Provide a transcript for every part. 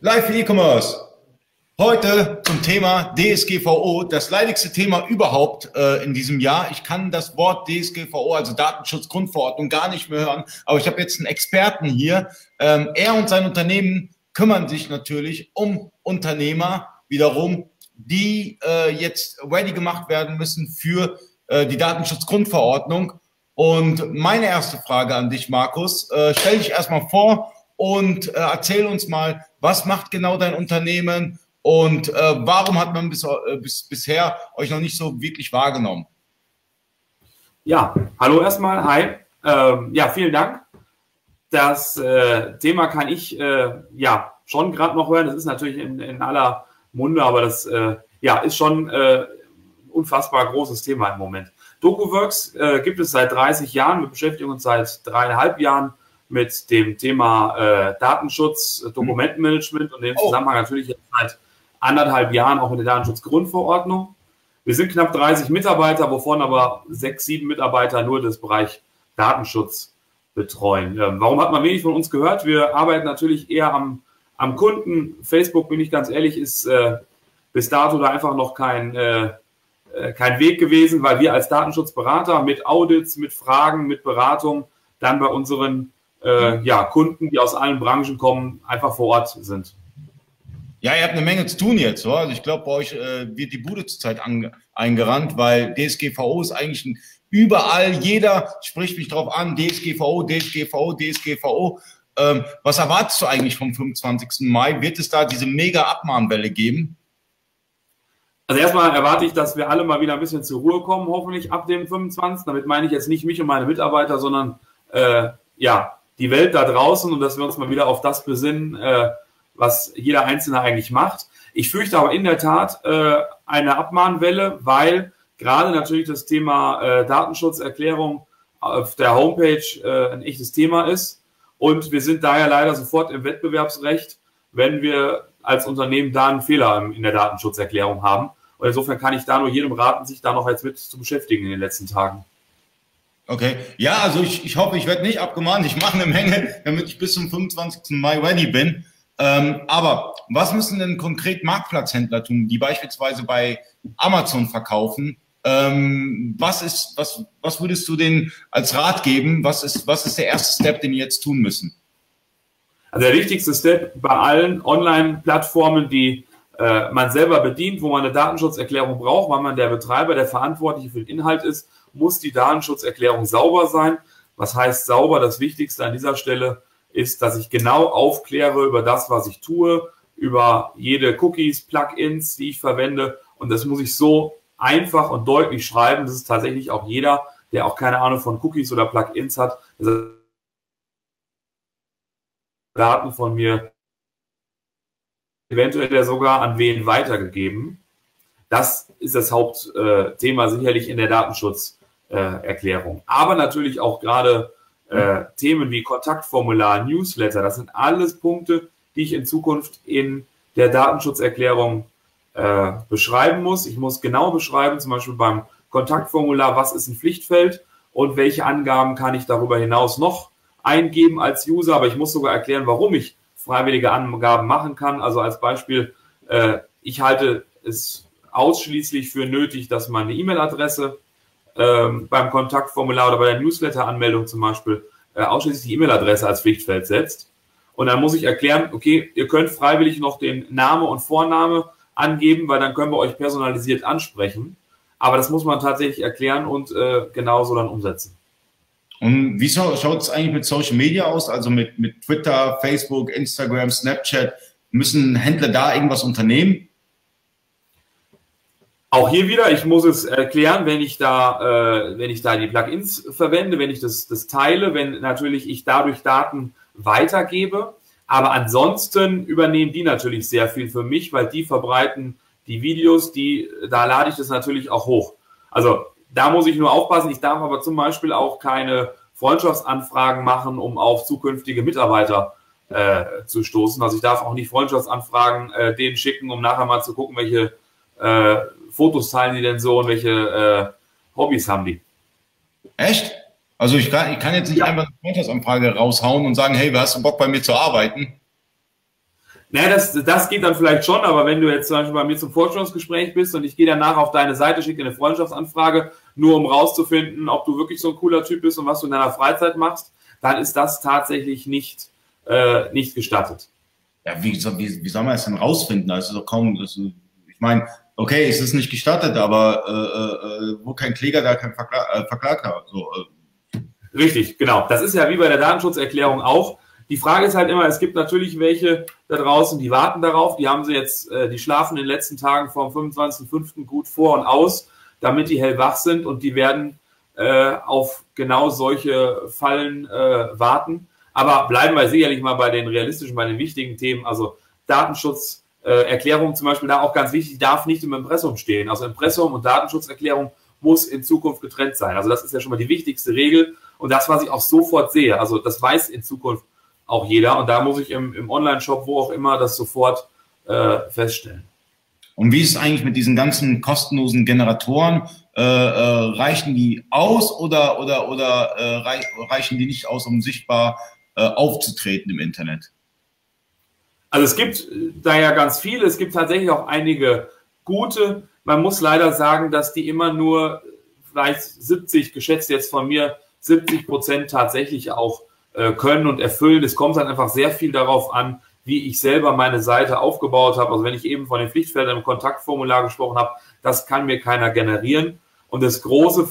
Live E-Commerce. Heute zum Thema DSGVO, das leidigste Thema überhaupt äh, in diesem Jahr. Ich kann das Wort DSGVO, also Datenschutzgrundverordnung, gar nicht mehr hören, aber ich habe jetzt einen Experten hier. Ähm, er und sein Unternehmen kümmern sich natürlich um Unternehmer wiederum, die äh, jetzt ready gemacht werden müssen für äh, die Datenschutzgrundverordnung. Und meine erste Frage an dich, Markus, äh, stell dich erstmal vor und äh, erzähl uns mal, was macht genau dein Unternehmen und äh, warum hat man bis, äh, bis, bisher euch noch nicht so wirklich wahrgenommen? Ja, hallo erstmal, hi. Ähm, ja, vielen Dank. Das äh, Thema kann ich äh, ja schon gerade noch hören. Das ist natürlich in, in aller Munde, aber das äh, ja, ist schon unfassbar großes Thema im Moment. DocuWorks äh, gibt es seit 30 Jahren. Wir beschäftigen uns seit dreieinhalb Jahren mit dem Thema äh, Datenschutz, äh, Dokumentenmanagement und dem oh. Zusammenhang natürlich jetzt seit anderthalb Jahren auch mit der Datenschutzgrundverordnung. Wir sind knapp 30 Mitarbeiter, wovon aber sechs, sieben Mitarbeiter nur das Bereich Datenschutz betreuen. Ähm, warum hat man wenig von uns gehört? Wir arbeiten natürlich eher am, am Kunden. Facebook, bin ich ganz ehrlich, ist äh, bis dato da einfach noch kein, äh, äh kein Weg gewesen, weil wir als Datenschutzberater mit Audits, mit Fragen, mit Beratung dann bei unseren äh, ja, Kunden, die aus allen Branchen kommen, einfach vor Ort sind. Ja, ihr habt eine Menge zu tun jetzt. Oder? Also ich glaube, bei euch äh, wird die Bude zurzeit eingerannt, weil DSGVO ist eigentlich ein, überall, jeder spricht mich drauf an, DSGVO, DSGVO, DSGVO. Ähm, was erwartest du eigentlich vom 25. Mai? Wird es da diese mega Abmahnwelle geben? Also erstmal erwarte ich, dass wir alle mal wieder ein bisschen zur Ruhe kommen, hoffentlich ab dem 25. Damit meine ich jetzt nicht mich und meine Mitarbeiter, sondern äh, ja, die Welt da draußen und dass wir uns mal wieder auf das besinnen, äh, was jeder Einzelne eigentlich macht. Ich fürchte aber in der Tat äh, eine Abmahnwelle, weil gerade natürlich das Thema äh, Datenschutzerklärung auf der Homepage äh, ein echtes Thema ist. Und wir sind daher leider sofort im Wettbewerbsrecht, wenn wir als Unternehmen da einen Fehler in der Datenschutzerklärung haben. Und insofern kann ich da nur jedem raten, sich da noch jetzt mit zu beschäftigen in den letzten Tagen. Okay, ja, also ich, ich hoffe, ich werde nicht abgemahnt. Ich mache eine Menge, damit ich bis zum 25. Mai ready bin. Ähm, aber was müssen denn konkret Marktplatzhändler tun, die beispielsweise bei Amazon verkaufen? Ähm, was ist, was, was würdest du denen als Rat geben? Was ist, was ist der erste Step, den die jetzt tun müssen? Also der wichtigste Step bei allen Online-Plattformen, die äh, man selber bedient, wo man eine Datenschutzerklärung braucht, weil man der Betreiber, der Verantwortliche für den Inhalt ist, muss die Datenschutzerklärung sauber sein. Was heißt sauber? Das Wichtigste an dieser Stelle ist, dass ich genau aufkläre über das, was ich tue, über jede Cookies, Plugins, die ich verwende. Und das muss ich so einfach und deutlich schreiben, dass es tatsächlich auch jeder, der auch keine Ahnung von Cookies oder Plugins hat, Daten von mir eventuell sogar an wen weitergegeben. Das ist das Hauptthema sicherlich in der Datenschutzerklärung. Aber natürlich auch gerade äh, Themen wie Kontaktformular, Newsletter, das sind alles Punkte, die ich in Zukunft in der Datenschutzerklärung äh, beschreiben muss. Ich muss genau beschreiben, zum Beispiel beim Kontaktformular, was ist ein Pflichtfeld und welche Angaben kann ich darüber hinaus noch eingeben als User. Aber ich muss sogar erklären, warum ich freiwillige Angaben machen kann. Also als Beispiel, äh, ich halte es ausschließlich für nötig, dass man eine E-Mail-Adresse ähm, beim Kontaktformular oder bei der Newsletter-Anmeldung zum Beispiel äh, ausschließlich die E-Mail-Adresse als Pflichtfeld setzt. Und dann muss ich erklären, okay, ihr könnt freiwillig noch den Name und Vorname angeben, weil dann können wir euch personalisiert ansprechen. Aber das muss man tatsächlich erklären und äh, genauso dann umsetzen. Und wie schaut es eigentlich mit Social Media aus? Also mit, mit Twitter, Facebook, Instagram, Snapchat? Müssen Händler da irgendwas unternehmen? Auch hier wieder, ich muss es erklären, wenn ich da, äh, wenn ich da die Plugins verwende, wenn ich das, das teile, wenn natürlich ich dadurch Daten weitergebe. Aber ansonsten übernehmen die natürlich sehr viel für mich, weil die verbreiten die Videos, die, da lade ich das natürlich auch hoch. Also da muss ich nur aufpassen. Ich darf aber zum Beispiel auch keine Freundschaftsanfragen machen, um auf zukünftige Mitarbeiter äh, zu stoßen. Also ich darf auch nicht Freundschaftsanfragen äh, denen schicken, um nachher mal zu gucken, welche äh, Fotos teilen die denn so und welche äh, Hobbys haben die. Echt? Also ich kann, ich kann jetzt nicht ja. einfach eine Freundschaftsanfrage raushauen und sagen, hey, hast du Bock bei mir zu arbeiten? Naja, das, das geht dann vielleicht schon, aber wenn du jetzt zum Beispiel bei mir zum Vorstellungsgespräch bist und ich gehe danach auf deine Seite, schicke dir eine Freundschaftsanfrage, nur um rauszufinden, ob du wirklich so ein cooler Typ bist und was du in deiner Freizeit machst, dann ist das tatsächlich nicht, äh, nicht gestattet. Ja, wie, wie, wie soll man das denn rausfinden? Also kaum, also, ich meine, okay, es ist nicht gestattet, aber äh, äh, wo kein Kläger, da kein Verklag, äh, Verklagter. So, äh. Richtig, genau. Das ist ja wie bei der Datenschutzerklärung auch. Die Frage ist halt immer, es gibt natürlich welche da draußen, die warten darauf, die haben sie jetzt, äh, die schlafen in den letzten Tagen vom 25.05. gut vor und aus, damit die hellwach sind und die werden äh, auf genau solche Fallen äh, warten. Aber bleiben wir sicherlich mal bei den realistischen, bei den wichtigen Themen, also Datenschutzerklärung äh, zum Beispiel da auch ganz wichtig, darf nicht im Impressum stehen. Also Impressum und Datenschutzerklärung muss in Zukunft getrennt sein. Also das ist ja schon mal die wichtigste Regel und das, was ich auch sofort sehe. Also das weiß in Zukunft auch jeder. Und da muss ich im, im Online-Shop, wo auch immer, das sofort äh, feststellen. Und wie ist es eigentlich mit diesen ganzen kostenlosen Generatoren? Äh, äh, reichen die aus oder, oder, oder äh, reichen die nicht aus, um sichtbar aufzutreten im Internet? Also es gibt da ja ganz viele. Es gibt tatsächlich auch einige gute. Man muss leider sagen, dass die immer nur vielleicht 70, geschätzt jetzt von mir, 70 Prozent tatsächlich auch äh, können und erfüllen. Es kommt dann einfach sehr viel darauf an, wie ich selber meine Seite aufgebaut habe. Also wenn ich eben von den Pflichtfeldern im Kontaktformular gesprochen habe, das kann mir keiner generieren. Und das große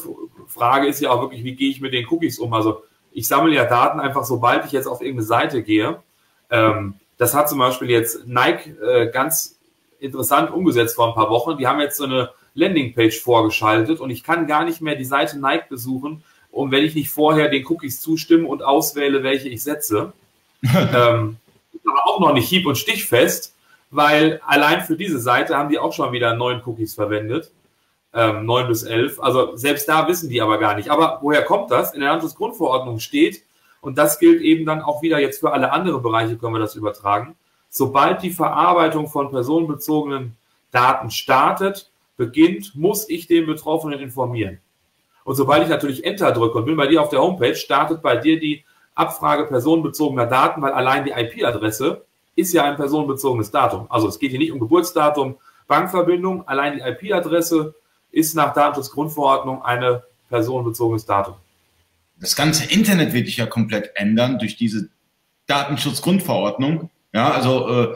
Frage ist ja auch wirklich, wie gehe ich mit den Cookies um? Also ich sammle ja Daten einfach, sobald ich jetzt auf irgendeine Seite gehe. Ähm, das hat zum Beispiel jetzt Nike äh, ganz interessant umgesetzt vor ein paar Wochen. Die haben jetzt so eine Landingpage vorgeschaltet und ich kann gar nicht mehr die Seite Nike besuchen, und wenn ich nicht vorher den Cookies zustimme und auswähle, welche ich setze. ähm, aber auch noch nicht hieb- und stichfest, weil allein für diese Seite haben die auch schon wieder neun Cookies verwendet. Ähm, neun bis elf. Also selbst da wissen die aber gar nicht. Aber woher kommt das? In der Landesgrundverordnung steht, und das gilt eben dann auch wieder jetzt für alle anderen Bereiche, können wir das übertragen. Sobald die Verarbeitung von personenbezogenen Daten startet, beginnt, muss ich den Betroffenen informieren. Und sobald ich natürlich Enter drücke und bin bei dir auf der Homepage, startet bei dir die Abfrage personenbezogener Daten, weil allein die IP-Adresse ist ja ein personenbezogenes Datum. Also es geht hier nicht um Geburtsdatum, Bankverbindung, allein die IP-Adresse ist nach Datenschutzgrundverordnung ein personenbezogenes Datum. Das ganze Internet wird sich ja komplett ändern durch diese Datenschutzgrundverordnung. Ja, also äh,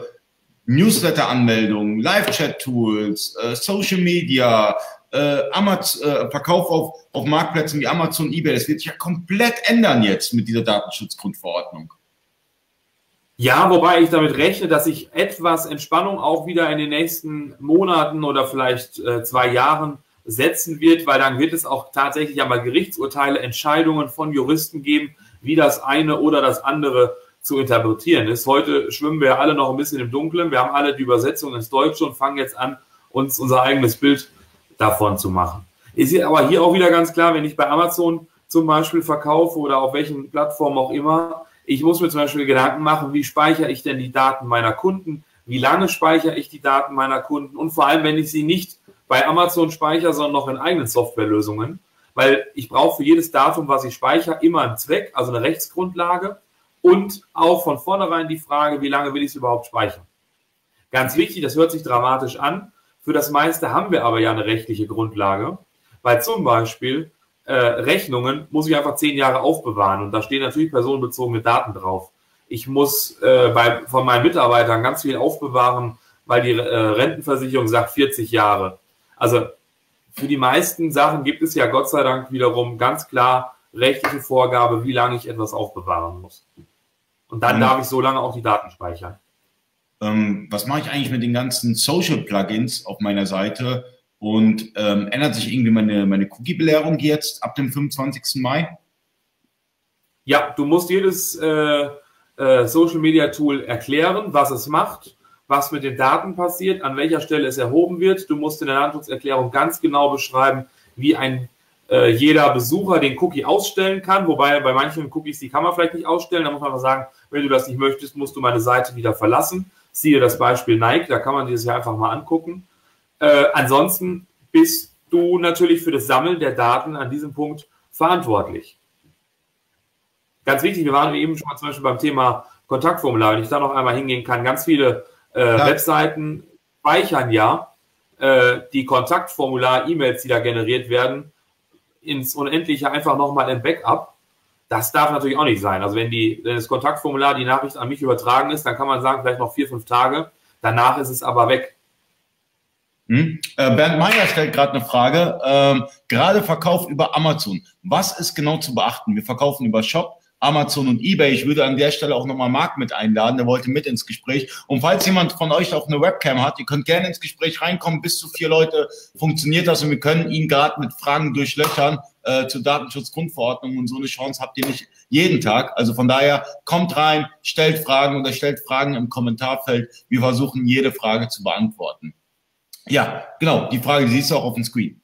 Newsletter-Anmeldungen, Live-Chat-Tools, äh, Social Media, äh, Amazon, äh, Verkauf auf, auf Marktplätzen wie Amazon, eBay, das wird sich ja komplett ändern jetzt mit dieser Datenschutzgrundverordnung. Ja, wobei ich damit rechne, dass sich etwas Entspannung auch wieder in den nächsten Monaten oder vielleicht äh, zwei Jahren setzen wird, weil dann wird es auch tatsächlich einmal Gerichtsurteile, Entscheidungen von Juristen geben, wie das eine oder das andere zu interpretieren ist. Heute schwimmen wir alle noch ein bisschen im Dunkeln. Wir haben alle die Übersetzung ins Deutsche und fangen jetzt an, uns unser eigenes Bild davon zu machen. Ist aber hier auch wieder ganz klar, wenn ich bei Amazon zum Beispiel verkaufe oder auf welchen Plattformen auch immer, ich muss mir zum Beispiel Gedanken machen, wie speichere ich denn die Daten meiner Kunden, wie lange speichere ich die Daten meiner Kunden und vor allem, wenn ich sie nicht bei Amazon speichere, sondern noch in eigenen Softwarelösungen, weil ich brauche für jedes Datum, was ich speichere, immer einen Zweck, also eine Rechtsgrundlage und auch von vornherein die Frage, wie lange will ich es überhaupt speichern. Ganz wichtig, das hört sich dramatisch an, für das meiste haben wir aber ja eine rechtliche Grundlage, weil zum Beispiel äh, Rechnungen muss ich einfach zehn Jahre aufbewahren und da stehen natürlich personenbezogene Daten drauf. Ich muss äh, bei, von meinen Mitarbeitern ganz viel aufbewahren, weil die äh, Rentenversicherung sagt 40 Jahre. Also für die meisten Sachen gibt es ja Gott sei Dank wiederum ganz klar rechtliche Vorgabe, wie lange ich etwas aufbewahren muss. Und dann mhm. darf ich so lange auch die Daten speichern ähm, was mache ich eigentlich mit den ganzen Social-Plugins auf meiner Seite und ähm, ändert sich irgendwie meine, meine Cookie-Belehrung jetzt ab dem 25. Mai? Ja, du musst jedes äh, äh, Social-Media-Tool erklären, was es macht, was mit den Daten passiert, an welcher Stelle es erhoben wird. Du musst in der Datenschutzerklärung ganz genau beschreiben, wie ein äh, jeder Besucher den Cookie ausstellen kann, wobei bei manchen Cookies, die kann man vielleicht nicht ausstellen. Da muss man einfach sagen, wenn du das nicht möchtest, musst du meine Seite wieder verlassen. Siehe das Beispiel Nike, da kann man dieses ja einfach mal angucken. Äh, ansonsten bist du natürlich für das Sammeln der Daten an diesem Punkt verantwortlich. Ganz wichtig, wir waren eben schon mal zum Beispiel beim Thema Kontaktformular, wenn ich da noch einmal hingehen kann. Ganz viele Äh, ja. Webseiten speichern ja äh, die Kontaktformular-E-Mails, die da generiert werden, ins Unendliche einfach nochmal im Backup. Das darf natürlich auch nicht sein. Also wenn, die, wenn das Kontaktformular die Nachricht an mich übertragen ist, dann kann man sagen, vielleicht noch vier, fünf Tage. Danach ist es aber weg. Hm? Äh, Bernd Meyer stellt gerade eine Frage. Ähm, gerade Verkauf über Amazon. Was ist genau zu beachten? Wir verkaufen über Shop. Amazon und eBay. Ich würde an der Stelle auch nochmal Marc mit einladen, der wollte mit ins Gespräch. Und falls jemand von euch auch eine Webcam hat, ihr könnt gerne ins Gespräch reinkommen. Bis zu vier Leute funktioniert das und wir können ihn gerade mit Fragen durchlöchern äh, zur Datenschutzgrundverordnung und so eine Chance habt ihr nicht jeden Tag. Also von daher kommt rein, stellt Fragen oder stellt Fragen im Kommentarfeld. Wir versuchen jede Frage zu beantworten. Ja, genau, die Frage, die siehst du auch auf dem Screen.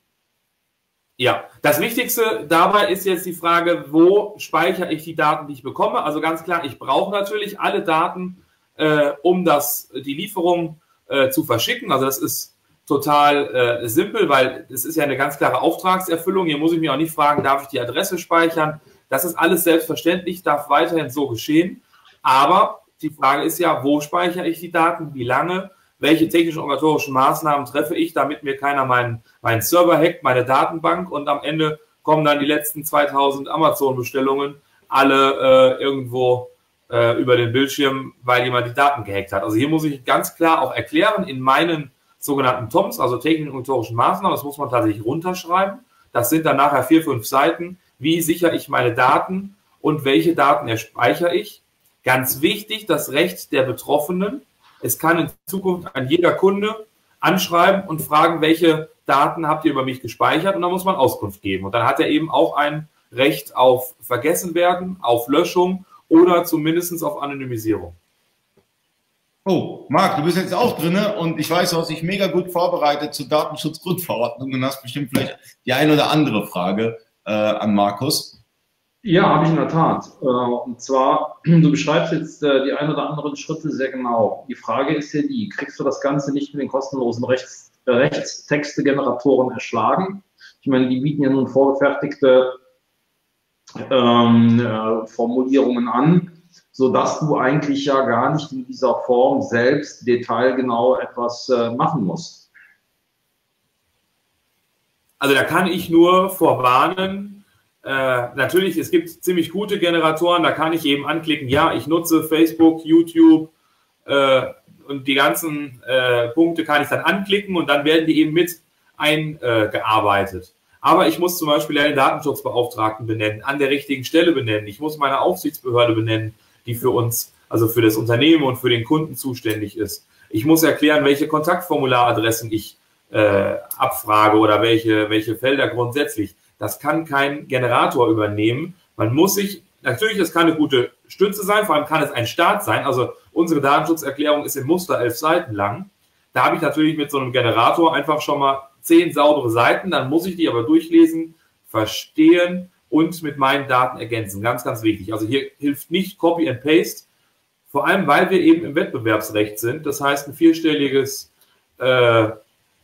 Ja, das Wichtigste dabei ist jetzt die Frage, wo speichere ich die Daten, die ich bekomme? Also ganz klar, ich brauche natürlich alle Daten, äh, um das, die Lieferung äh, zu verschicken. Also das ist total äh, simpel, weil es ist ja eine ganz klare Auftragserfüllung. Hier muss ich mich auch nicht fragen, darf ich die Adresse speichern? Das ist alles selbstverständlich, darf weiterhin so geschehen. Aber die Frage ist ja, wo speichere ich die Daten, wie lange? Welche technischen organisatorischen Maßnahmen treffe ich, damit mir keiner meinen, meinen Server hackt, meine Datenbank und am Ende kommen dann die letzten 2000 Amazon-Bestellungen alle äh, irgendwo äh, über den Bildschirm, weil jemand die Daten gehackt hat. Also hier muss ich ganz klar auch erklären in meinen sogenannten TOMs, also technischen organisatorischen Maßnahmen, das muss man tatsächlich runterschreiben. Das sind dann nachher vier, fünf Seiten. Wie sichere ich meine Daten und welche Daten erspeichere ich? Ganz wichtig, das Recht der Betroffenen, es kann in Zukunft ein jeder Kunde anschreiben und fragen, welche Daten habt ihr über mich gespeichert und da muss man Auskunft geben. Und dann hat er eben auch ein Recht auf Vergessenwerden, auf Löschung oder zumindest auf Anonymisierung. Oh, Marc, du bist jetzt auch drin und ich weiß, du hast dich mega gut vorbereitet zur Datenschutzgrundverordnung und hast bestimmt vielleicht die eine oder andere Frage äh, an Markus. Ja, habe ich in der Tat. Äh, und zwar, du beschreibst jetzt äh, die ein oder anderen Schritte sehr genau. Die Frage ist ja die, kriegst du das Ganze nicht mit den kostenlosen Rechts, Rechtstexte-Generatoren erschlagen? Ich meine, die bieten ja nun vorgefertigte ähm, äh, Formulierungen an, sodass du eigentlich ja gar nicht in dieser Form selbst detailgenau etwas machen musst. Also da kann ich nur vorwarnen, äh, natürlich, es gibt ziemlich gute Generatoren, da kann ich eben anklicken, ja, ich nutze Facebook, YouTube äh, und die ganzen äh, Punkte kann ich dann anklicken und dann werden die eben mit eingearbeitet. Aber ich muss zum Beispiel einen Datenschutzbeauftragten benennen, an der richtigen Stelle benennen. Ich muss meine Aufsichtsbehörde benennen, die für uns, also für das Unternehmen und für den Kunden zuständig ist. Ich muss erklären, welche Kontaktformularadressen ich äh, abfrage oder welche, welche Felder grundsätzlich. Das kann kein Generator übernehmen. Man muss sich, natürlich, es kann eine gute Stütze sein, vor allem kann es ein Start sein. Also unsere Datenschutzerklärung ist im Muster elf Seiten lang. Da habe ich natürlich mit so einem Generator einfach schon mal zehn saubere Seiten, dann muss ich die aber durchlesen, verstehen und mit meinen Daten ergänzen. Ganz, ganz wichtig. Also hier hilft nicht Copy and Paste, vor allem weil wir eben im Wettbewerbsrecht sind. Das heißt, ein vierstelliges äh,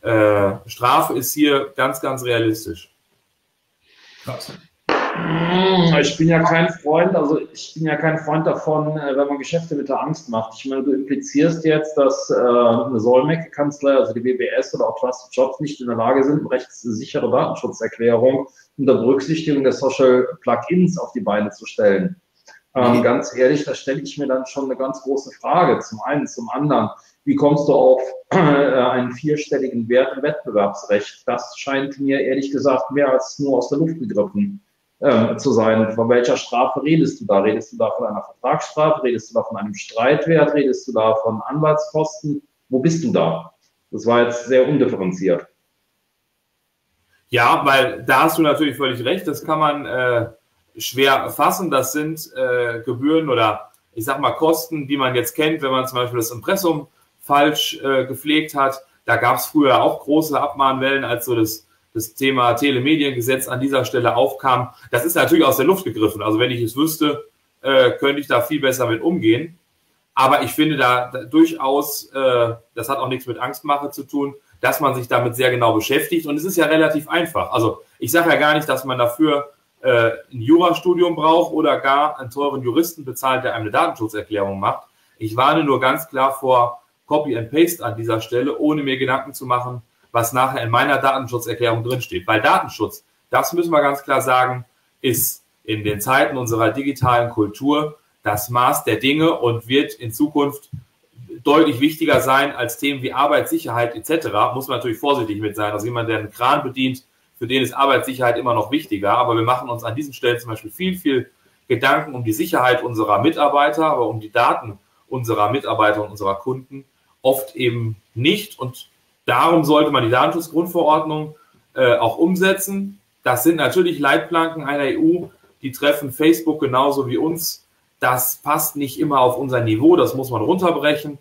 äh, Strafe ist hier ganz, ganz realistisch. Ich bin ja kein Freund, also ich bin ja kein Freund davon, äh, wenn man Geschäfte mit der Angst macht. Ich meine, du implizierst jetzt, dass äh, eine Solmec-Kanzlei, also die BBS oder auch Trusted Jobs nicht in der Lage sind, eine rechtssichere Datenschutzerklärung unter Berücksichtigung der Social Plugins auf die Beine zu stellen. Ähm, ganz ehrlich, da stelle ich mir dann schon eine ganz große Frage. Zum einen, zum anderen, wie kommst du auf äh, einen vierstelligen Wert im Wettbewerbsrecht? Das scheint mir ehrlich gesagt mehr als nur aus der Luft gegriffen äh, zu sein. Von welcher Strafe redest du da? Redest du da von einer Vertragsstrafe? Redest du da von einem Streitwert? Redest du da von Anwaltskosten? Wo bist du da? Das war jetzt sehr undifferenziert. Ja, weil da hast du natürlich völlig recht. Das kann man äh, schwer erfassen. Das sind äh, Gebühren oder ich sag mal Kosten, die man jetzt kennt, wenn man zum Beispiel das Impressum falsch äh, gepflegt hat. Da gab es früher auch große Abmahnwellen, als so das, das Thema Telemediengesetz an dieser Stelle aufkam. Das ist natürlich aus der Luft gegriffen. Also wenn ich es wüsste, äh, könnte ich da viel besser mit umgehen. Aber ich finde da, da durchaus, äh, das hat auch nichts mit Angstmache zu tun, dass man sich damit sehr genau beschäftigt. Und es ist ja relativ einfach. Also ich sage ja gar nicht, dass man dafür äh, ein Jurastudium braucht oder gar einen teuren Juristen bezahlt, der einem eine Datenschutzerklärung macht. Ich warne nur ganz klar vor Copy and Paste an dieser Stelle, ohne mir Gedanken zu machen, was nachher in meiner Datenschutzerklärung drinsteht. Weil Datenschutz, das müssen wir ganz klar sagen, ist in den Zeiten unserer digitalen Kultur das Maß der Dinge und wird in Zukunft deutlich wichtiger sein als Themen wie Arbeitssicherheit etc. Muss man natürlich vorsichtig mit sein. Also jemand, der einen Kran bedient, für den ist Arbeitssicherheit immer noch wichtiger. Aber wir machen uns an diesen Stellen zum Beispiel viel, viel Gedanken um die Sicherheit unserer Mitarbeiter, aber um die Daten unserer Mitarbeiter und unserer Kunden oft eben nicht. Und darum sollte man die Datenschutzgrundverordnung äh, auch umsetzen. Das sind natürlich Leitplanken einer EU, die treffen Facebook genauso wie uns. Das passt nicht immer auf unser Niveau, das muss man runterbrechen.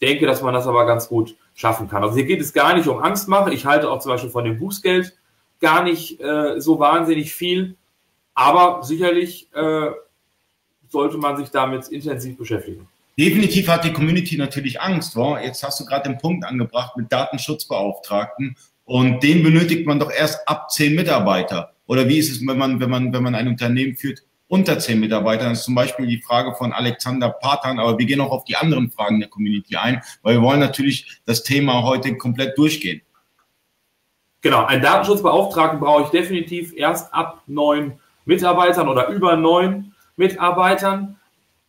Denke, dass man das aber ganz gut schaffen kann. Also hier geht es gar nicht um Angstmache. Ich halte auch zum Beispiel von dem Bußgeld gar nicht äh, so wahnsinnig viel. Aber sicherlich äh, sollte man sich damit intensiv beschäftigen. Definitiv hat die Community natürlich Angst. Wow? Jetzt hast du gerade den Punkt angebracht mit Datenschutzbeauftragten und den benötigt man doch erst ab zehn Mitarbeiter. Oder wie ist es, wenn man, wenn man, wenn man ein Unternehmen führt unter zehn Mitarbeitern? Das ist zum Beispiel die Frage von Alexander Patan, aber wir gehen auch auf die anderen Fragen der Community ein, weil wir wollen natürlich das Thema heute komplett durchgehen. Genau, einen Datenschutzbeauftragten brauche ich definitiv erst ab neun Mitarbeitern oder über neun Mitarbeitern.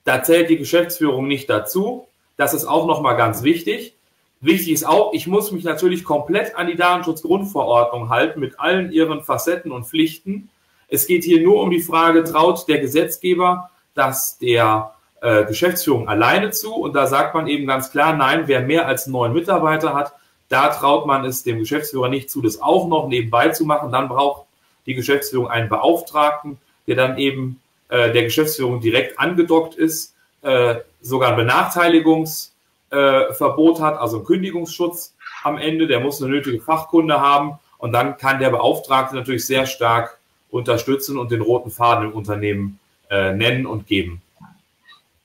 Da zählt die Geschäftsführung nicht dazu. Das ist auch nochmal ganz wichtig. Wichtig ist auch, ich muss mich natürlich komplett an die Datenschutzgrundverordnung halten mit allen ihren Facetten und Pflichten. Es geht hier nur um die Frage, traut der Gesetzgeber das der äh, Geschäftsführung alleine zu? Und da sagt man eben ganz klar, nein, wer mehr als neun Mitarbeiter hat, da traut man es dem Geschäftsführer nicht zu, das auch noch nebenbei zu machen. Dann braucht die Geschäftsführung einen Beauftragten, der dann eben äh, der Geschäftsführung direkt angedockt ist, äh, sogar ein Benachteiligungsverbot äh, hat, also einen Kündigungsschutz am Ende, der muss eine nötige Fachkunde haben und dann kann der Beauftragte natürlich sehr stark unterstützen und den roten Faden im Unternehmen äh, nennen und geben.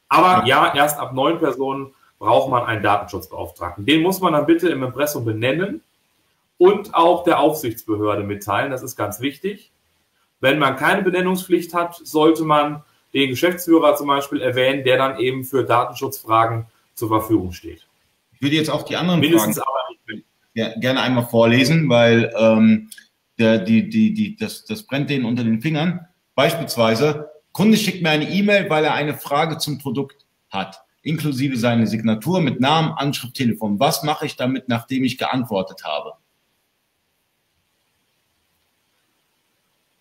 Aber ja, erst ab neun Personen braucht man einen Datenschutzbeauftragten. Den muss man dann bitte im Impressum benennen und auch der Aufsichtsbehörde mitteilen. Das ist ganz wichtig. Wenn man keine Benennungspflicht hat, sollte man den Geschäftsführer zum Beispiel erwähnen, der dann eben für Datenschutzfragen zur Verfügung steht. Ich würde jetzt auch die anderen Mindestens Fragen aber ja, gerne einmal vorlesen, weil ähm, der, die, die, die, das, das brennt denen unter den Fingern. Beispielsweise, Kunde schickt mir eine E-Mail, weil er eine Frage zum Produkt hat, inklusive seine Signatur mit Namen, Anschrift, Telefon. Was mache ich damit, nachdem ich geantwortet habe?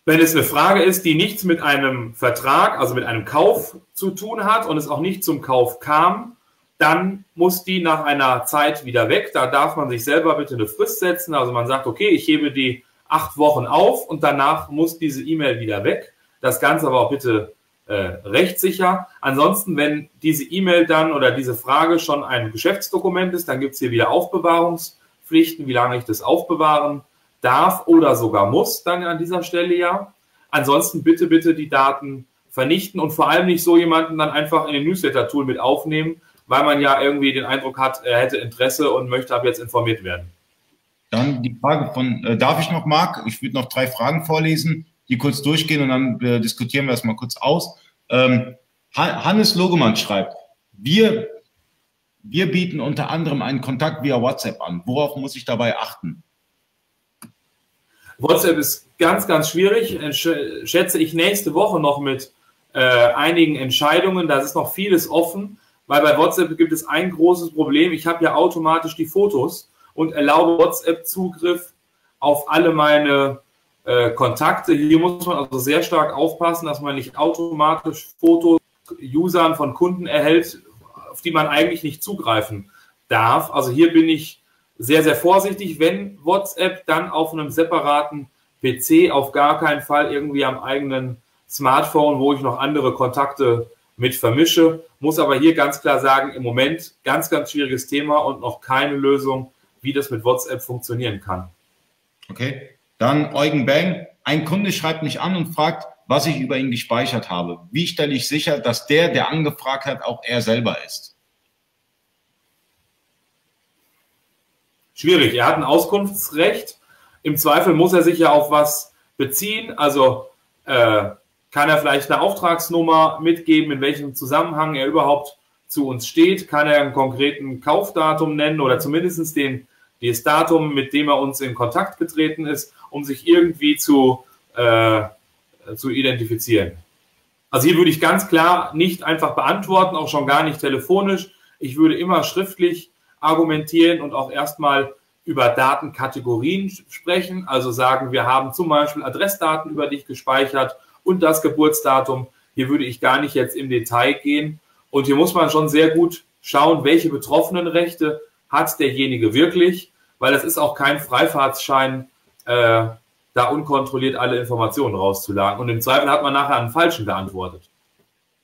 Wenn es eine Frage ist, die nichts mit einem Vertrag, also mit einem Kauf zu tun hat und es auch nicht zum Kauf kam, dann muss die nach einer Zeit wieder weg. Da darf man sich selber bitte eine Frist setzen. Also man sagt, okay, ich hebe die acht Wochen auf und danach muss diese E-Mail wieder weg. Das Ganze aber auch bitte äh, rechtssicher. Ansonsten, wenn diese E-Mail dann oder diese Frage schon ein Geschäftsdokument ist, dann gibt es hier wieder Aufbewahrungspflichten, wie lange ich das aufbewahren darf oder sogar muss dann an dieser Stelle ja. Ansonsten bitte, bitte die Daten vernichten und vor allem nicht so jemanden dann einfach in den Newsletter-Tool mit aufnehmen, weil man ja irgendwie den Eindruck hat, er hätte Interesse und möchte ab jetzt informiert werden. Dann die Frage von, äh, darf ich noch, Marc? Ich würde noch drei Fragen vorlesen, die kurz durchgehen und dann äh, diskutieren wir das mal kurz aus. Ähm, Hannes Logemann schreibt, wir, wir bieten unter anderem einen Kontakt via WhatsApp an. Worauf muss ich dabei achten? WhatsApp ist ganz, ganz schwierig. Schätze ich nächste Woche noch mit äh, einigen Entscheidungen. Da ist noch vieles offen, weil bei WhatsApp gibt es ein großes Problem. Ich habe ja automatisch die Fotos und erlaube WhatsApp Zugriff auf alle meine äh, Kontakte. Hier muss man also sehr stark aufpassen, dass man nicht automatisch Fotos Usern von Kunden erhält, auf die man eigentlich nicht zugreifen darf. Also hier bin ich sehr, sehr vorsichtig, wenn WhatsApp dann auf einem separaten PC, auf gar keinen Fall irgendwie am eigenen Smartphone, wo ich noch andere Kontakte mit vermische. Muss aber hier ganz klar sagen, im Moment ganz, ganz schwieriges Thema und noch keine Lösung, wie das mit WhatsApp funktionieren kann. Okay, dann Eugen Bang. Ein Kunde schreibt mich an und fragt, was ich über ihn gespeichert habe. Wie stelle ich sicher, dass der, der angefragt hat, auch er selber ist? Schwierig. Er hat ein Auskunftsrecht. Im Zweifel muss er sich ja auf was beziehen. Also äh, kann er vielleicht eine Auftragsnummer mitgeben, in welchem Zusammenhang er überhaupt zu uns steht. Kann er einen konkreten Kaufdatum nennen oder zumindest den, das Datum, mit dem er uns in Kontakt getreten ist, um sich irgendwie zu, äh, zu identifizieren? Also hier würde ich ganz klar nicht einfach beantworten, auch schon gar nicht telefonisch. Ich würde immer schriftlich argumentieren und auch erstmal über Datenkategorien sprechen. Also sagen, wir haben zum Beispiel Adressdaten über dich gespeichert und das Geburtsdatum. Hier würde ich gar nicht jetzt im Detail gehen. Und hier muss man schon sehr gut schauen, welche betroffenen Rechte hat derjenige wirklich, weil das ist auch kein Freifahrtsschein, äh, da unkontrolliert alle Informationen rauszulagen. Und im Zweifel hat man nachher einen falschen geantwortet.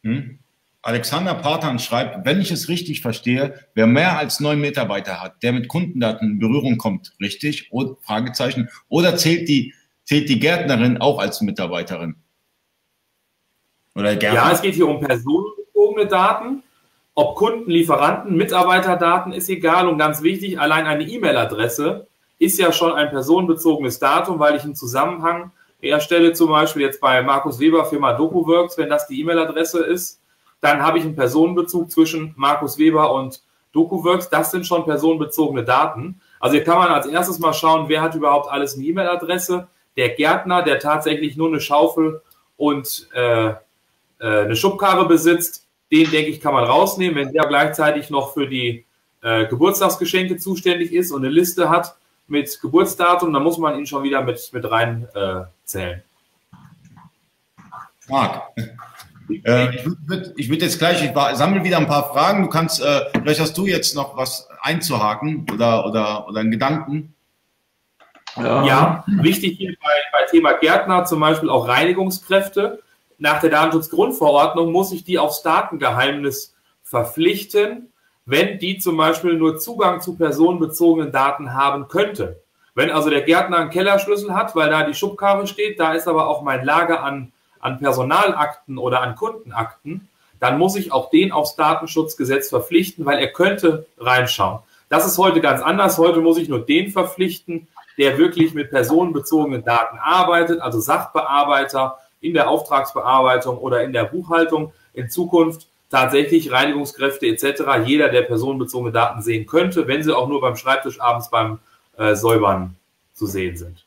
Hm. Alexander Patan schreibt, wenn ich es richtig verstehe, wer mehr als neun Mitarbeiter hat, der mit Kundendaten in Berührung kommt, richtig? O Fragezeichen. Oder zählt die, zählt die Gärtnerin auch als Mitarbeiterin? Oder Gärtner? Ja, es geht hier um personenbezogene Daten. Ob Kunden, Lieferanten, Mitarbeiterdaten ist egal und ganz wichtig, allein eine E-Mail-Adresse ist ja schon ein personenbezogenes Datum, weil ich einen Zusammenhang herstelle, zum Beispiel jetzt bei Markus Weber Firma DocuWorks, wenn das die E-Mail-Adresse ist, dann habe ich einen Personenbezug zwischen Markus Weber und DocuWorks. Das sind schon personenbezogene Daten. Also hier kann man als erstes mal schauen, wer hat überhaupt alles eine E-Mail-Adresse. Der Gärtner, der tatsächlich nur eine Schaufel und äh, äh, eine Schubkarre besitzt, den denke ich, kann man rausnehmen. Wenn der gleichzeitig noch für die äh, Geburtstagsgeschenke zuständig ist und eine Liste hat, mit Geburtsdatum, dann muss man ihn schon wieder mit, mit rein äh. Marc, äh, ich würde würd jetzt gleich, ich sammle wieder ein paar Fragen. Du kannst, äh, vielleicht hast du jetzt noch was einzuhaken oder, oder, oder einen Gedanken. Ja, ja wichtig hier bei, bei Thema Gärtner zum Beispiel auch Reinigungskräfte. Nach der Datenschutzgrundverordnung muss ich die aufs Datengeheimnis verpflichten wenn die zum Beispiel nur Zugang zu personenbezogenen Daten haben könnte. Wenn also der Gärtner einen Kellerschlüssel hat, weil da die Schubkarre steht, da ist aber auch mein Lager an, an Personalakten oder an Kundenakten, dann muss ich auch den aufs Datenschutzgesetz verpflichten, weil er könnte reinschauen. Das ist heute ganz anders. Heute muss ich nur den verpflichten, der wirklich mit personenbezogenen Daten arbeitet, also Sachbearbeiter in der Auftragsbearbeitung oder in der Buchhaltung. In Zukunft tatsächlich Reinigungskräfte etc. jeder, der personenbezogene Daten sehen könnte, wenn sie auch nur beim Schreibtisch abends beim äh, Säubern zu sehen sind.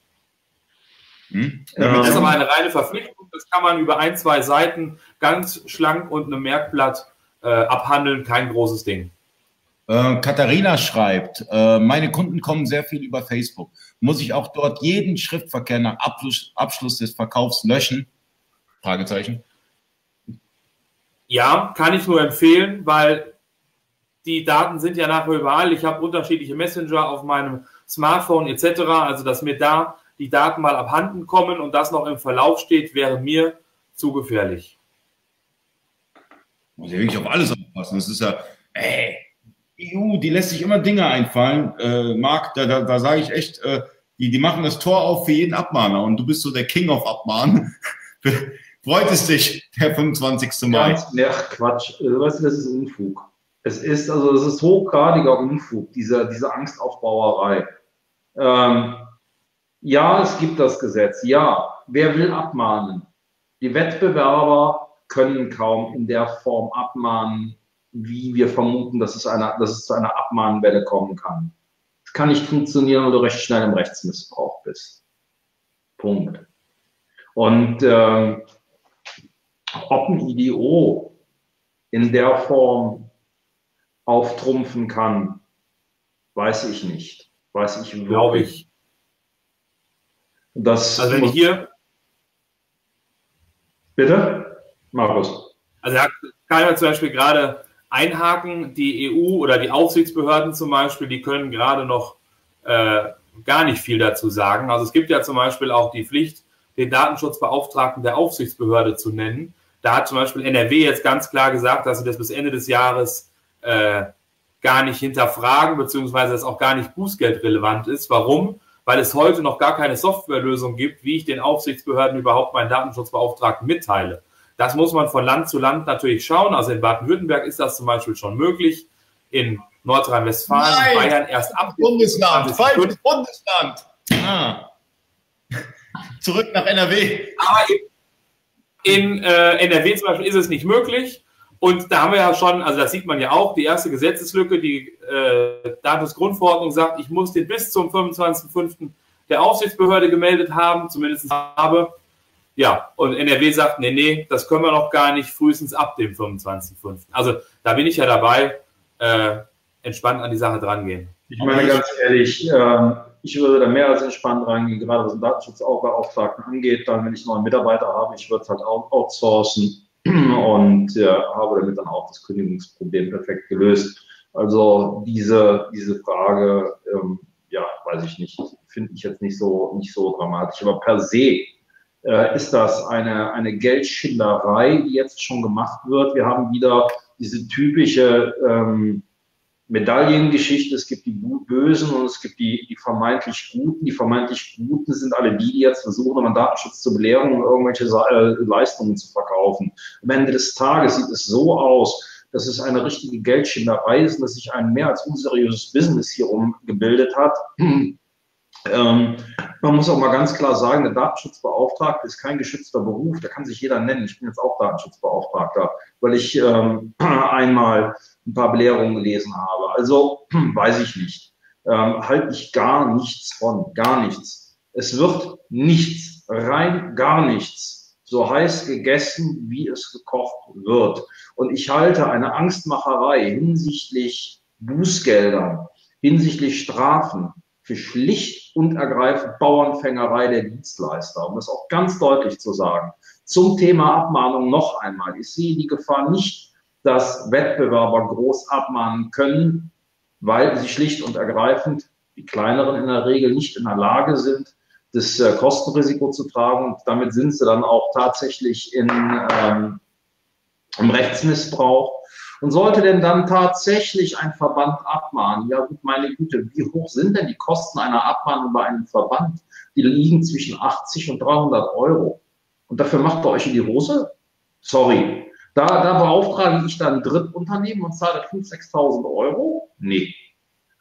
Hm. Das ist aber eine reine Verpflichtung. Das kann man über ein, zwei Seiten ganz schlank und einem Merkblatt äh, abhandeln. Kein großes Ding. Äh, Katharina schreibt, äh, meine Kunden kommen sehr viel über Facebook. Muss ich auch dort jeden Schriftverkehr nach Abschluss, Abschluss des Verkaufs löschen? Fragezeichen. Ja, kann ich nur empfehlen, weil die Daten sind ja nachher überall. Ich habe unterschiedliche Messenger auf meinem Smartphone etc. Also, dass mir da die Daten mal abhanden kommen und das noch im Verlauf steht, wäre mir zu gefährlich. Muss ja wirklich auf alles aufpassen. Das ist ja, ey, EU, die lässt sich immer Dinge einfallen. Äh, Marc, da, da, da sage ich echt, äh, die, die machen das Tor auf für jeden Abmahner und du bist so der King of Abmahnen. Freut es dich, der 25. Mai? Ja, Quatsch. Also, weißt du, das ist Unfug. Es ist, also, es ist hochgradiger Unfug, diese, diese Angstaufbauerei. Ähm, ja, es gibt das Gesetz. Ja, wer will abmahnen? Die Wettbewerber können kaum in der Form abmahnen, wie wir vermuten, dass es, eine, dass es zu einer Abmahnwelle kommen kann. Es kann nicht funktionieren, wenn du recht schnell im Rechtsmissbrauch bist. Punkt. Und äh, ob ein IDO in der Form auftrumpfen kann, weiß ich nicht. Weiß ich Glaube ich. Das also wenn ich hier. Bitte? Markus. Also da kann man zum Beispiel gerade einhaken, die EU oder die Aufsichtsbehörden zum Beispiel, die können gerade noch äh, gar nicht viel dazu sagen. Also es gibt ja zum Beispiel auch die Pflicht, den Datenschutzbeauftragten der Aufsichtsbehörde zu nennen. Da hat zum Beispiel NRW jetzt ganz klar gesagt, dass sie das bis Ende des Jahres äh, gar nicht hinterfragen, beziehungsweise das auch gar nicht bußgeldrelevant ist. Warum? Weil es heute noch gar keine Softwarelösung gibt, wie ich den Aufsichtsbehörden überhaupt meinen Datenschutzbeauftragten mitteile. Das muss man von Land zu Land natürlich schauen. Also in Baden-Württemberg ist das zum Beispiel schon möglich. In Nordrhein-Westfalen, Bayern erst ab. Bundesland, falsches Bundesland. Ah. Zurück nach NRW. Aber eben in äh, NRW zum Beispiel ist es nicht möglich. Und da haben wir ja schon, also das sieht man ja auch, die erste Gesetzeslücke, die äh, Datensgrundverordnung sagt, ich muss den bis zum 25.05. der Aufsichtsbehörde gemeldet haben, zumindest habe. Ja, und NRW sagt, nee, nee, das können wir noch gar nicht, frühestens ab dem 25.05. Also da bin ich ja dabei, äh, entspannt an die Sache drangehen. Ich meine ganz ehrlich, äh, ich würde da mehr als entspannt reingehen, gerade was den Datenschutzbeauftragten angeht. Dann, wenn ich neuen Mitarbeiter habe, ich würde es halt outsourcen und äh, habe damit dann auch das Kündigungsproblem perfekt gelöst. Also diese, diese Frage, ähm, ja, weiß ich nicht, finde ich jetzt nicht so, nicht so dramatisch. Aber per se äh, ist das eine, eine Geldschinderei, die jetzt schon gemacht wird. Wir haben wieder diese typische ähm, Medaillengeschichte. Es gibt die Bösen und es gibt die, die vermeintlich Guten. Die vermeintlich Guten sind alle die, die jetzt versuchen, um Datenschutz zu belehren, um irgendwelche äh, Leistungen zu verkaufen. Am Ende des Tages sieht es so aus, dass es eine richtige Geldschinderei ist und dass sich ein mehr als unseriöses Business hier umgebildet hat. Ähm, man muss auch mal ganz klar sagen, der Datenschutzbeauftragte ist kein geschützter Beruf, der kann sich jeder nennen. Ich bin jetzt auch Datenschutzbeauftragter, weil ich ähm, einmal ein paar Belehrungen gelesen habe. Also weiß ich nicht. Ähm, halte ich gar nichts von, gar nichts. Es wird nichts, rein gar nichts, so heiß gegessen, wie es gekocht wird. Und ich halte eine Angstmacherei hinsichtlich Bußgeldern, hinsichtlich Strafen, für schlicht und ergreifend Bauernfängerei der Dienstleister, um das auch ganz deutlich zu sagen. Zum Thema Abmahnung noch einmal. Ich sehe die Gefahr nicht, dass Wettbewerber groß abmahnen können, weil sie schlicht und ergreifend, die kleineren in der Regel, nicht in der Lage sind, das äh, Kostenrisiko zu tragen. Und damit sind sie dann auch tatsächlich in, ähm, im Rechtsmissbrauch. Und sollte denn dann tatsächlich ein Verband abmahnen, ja gut, meine Güte, wie hoch sind denn die Kosten einer Abmahnung bei einem Verband? Die liegen zwischen 80 und 300 Euro. Und dafür macht ihr euch in die Hose? Sorry. Da, da beauftrage ich dann Drittunternehmen und zahle 5.000, 6.000 Euro? Nee.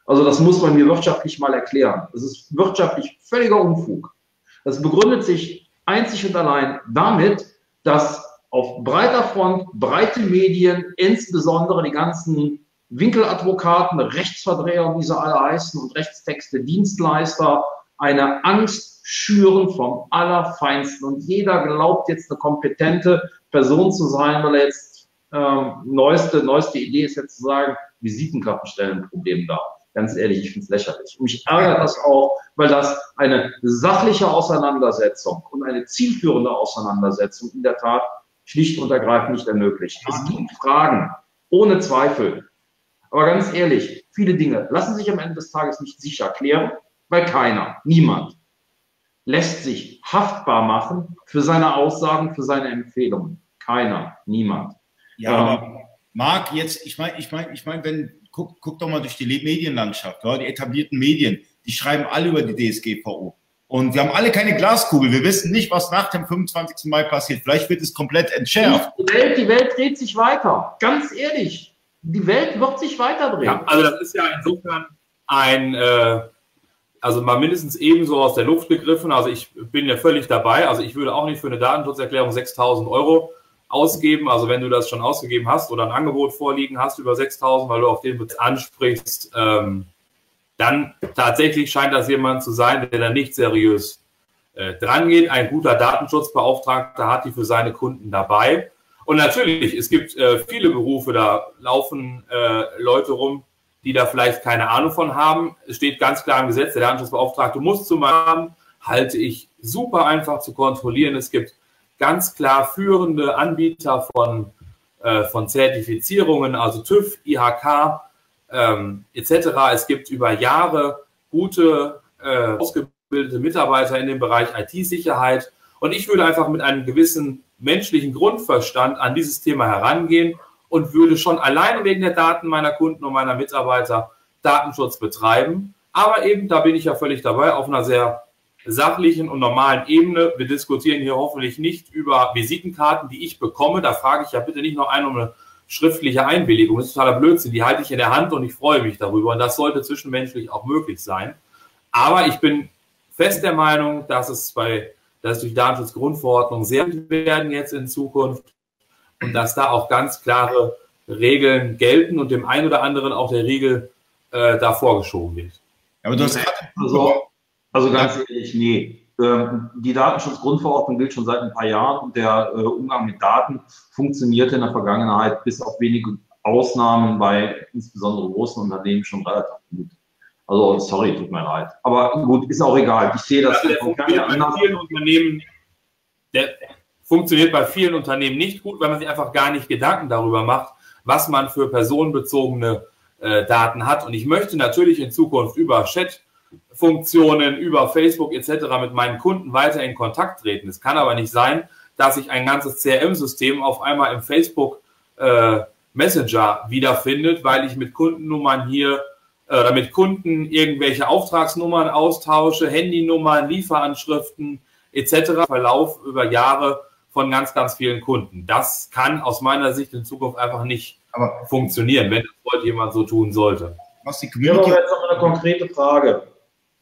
Also das muss man mir wirtschaftlich mal erklären. Das ist wirtschaftlich völliger Unfug. Das begründet sich einzig und allein damit, dass auf breiter Front breite Medien, insbesondere die ganzen Winkeladvokaten, Rechtsverdreher, wie sie alle heißen, und Rechtstexte, Dienstleister, eine Angst schüren vom Allerfeinsten. Und jeder glaubt jetzt eine kompetente Person zu sein, weil er jetzt ähm, neueste, neueste Idee ist jetzt zu sagen, Visitenkarten stellen ein Problem dar. Ganz ehrlich, ich finde es lächerlich. Und mich ärgert das auch, weil das eine sachliche Auseinandersetzung und eine zielführende Auseinandersetzung in der Tat schlicht und ergreifend nicht ermöglicht. Es gibt Fragen, ohne Zweifel. Aber ganz ehrlich, viele Dinge lassen sich am Ende des Tages nicht sicher klären, weil keiner, niemand lässt sich haftbar machen für seine Aussagen, für seine Empfehlungen. Keiner, niemand. Ja, ähm, aber Marc, jetzt, ich meine, ich meine, ich meine, wenn, guck, guck doch mal durch die Medienlandschaft, ja, die etablierten Medien, die schreiben alle über die DSGVO. Und wir haben alle keine Glaskugel. Wir wissen nicht, was nach dem 25. Mai passiert. Vielleicht wird es komplett entschärft. Die Welt, die Welt dreht sich weiter. Ganz ehrlich. Die Welt wird sich weiter drehen. Ja, also das ist ja insofern ein, äh, also mal mindestens ebenso aus der Luft gegriffen. Also ich bin ja völlig dabei. Also ich würde auch nicht für eine Datenschutzerklärung 6000 Euro ausgeben. Also wenn du das schon ausgegeben hast oder ein Angebot vorliegen hast über 6000, weil du auf den ansprichst, ähm, dann tatsächlich scheint das jemand zu sein, der da nicht seriös äh, dran geht. Ein guter Datenschutzbeauftragter hat die für seine Kunden dabei. Und natürlich, es gibt äh, viele Berufe, da laufen äh, Leute rum, die da vielleicht keine Ahnung von haben. Es steht ganz klar im Gesetz, der Datenschutzbeauftragte muss zum haben, halte ich super einfach zu kontrollieren. Es gibt ganz klar führende Anbieter von, äh, von Zertifizierungen, also TÜV, IHK, ähm, etc. Es gibt über Jahre gute, äh, ausgebildete Mitarbeiter in dem Bereich IT-Sicherheit. Und ich würde einfach mit einem gewissen menschlichen Grundverstand an dieses Thema herangehen und würde schon alleine wegen der Daten meiner Kunden und meiner Mitarbeiter Datenschutz betreiben. Aber eben, da bin ich ja völlig dabei, auf einer sehr sachlichen und normalen Ebene. Wir diskutieren hier hoffentlich nicht über Visitenkarten, die ich bekomme. Da frage ich ja bitte nicht noch einen um eine schriftliche Einwilligung. Das ist totaler Blödsinn. Die halte ich in der Hand und ich freue mich darüber. Und das sollte zwischenmenschlich auch möglich sein. Aber ich bin fest der Meinung, dass es bei, dass durch Datenschutzgrundverordnung sehr werden jetzt in Zukunft. und dass da auch ganz klare Regeln gelten und dem einen oder anderen auch der Riegel äh, da vorgeschoben wird. Aber du hast also, also ganz ehrlich, nee. Ähm, die Datenschutzgrundverordnung gilt schon seit ein paar Jahren und der äh, Umgang mit Daten funktionierte in der Vergangenheit bis auf wenige Ausnahmen bei insbesondere großen Unternehmen schon relativ gut. Also sorry, tut mir leid. Aber gut, ist auch egal. Ich sehe das. Also der funktioniert bei vielen Unternehmen, der funktioniert bei vielen Unternehmen nicht gut, weil man sich einfach gar nicht Gedanken darüber macht, was man für personenbezogene äh, Daten hat. Und ich möchte natürlich in Zukunft über Chat-Funktionen, über Facebook etc. mit meinen Kunden weiter in Kontakt treten. Es kann aber nicht sein, dass ich ein ganzes CRM-System auf einmal im Facebook äh, Messenger wiederfindet, weil ich mit Kundennummern hier äh, oder mit Kunden irgendwelche Auftragsnummern austausche, Handynummern, Lieferanschriften etc. Verlauf über Jahre von ganz, ganz vielen Kunden. Das kann aus meiner Sicht in Zukunft einfach nicht aber funktionieren, wenn das heute jemand so tun sollte. Was die Community. Ich habe jetzt noch eine konkrete Frage.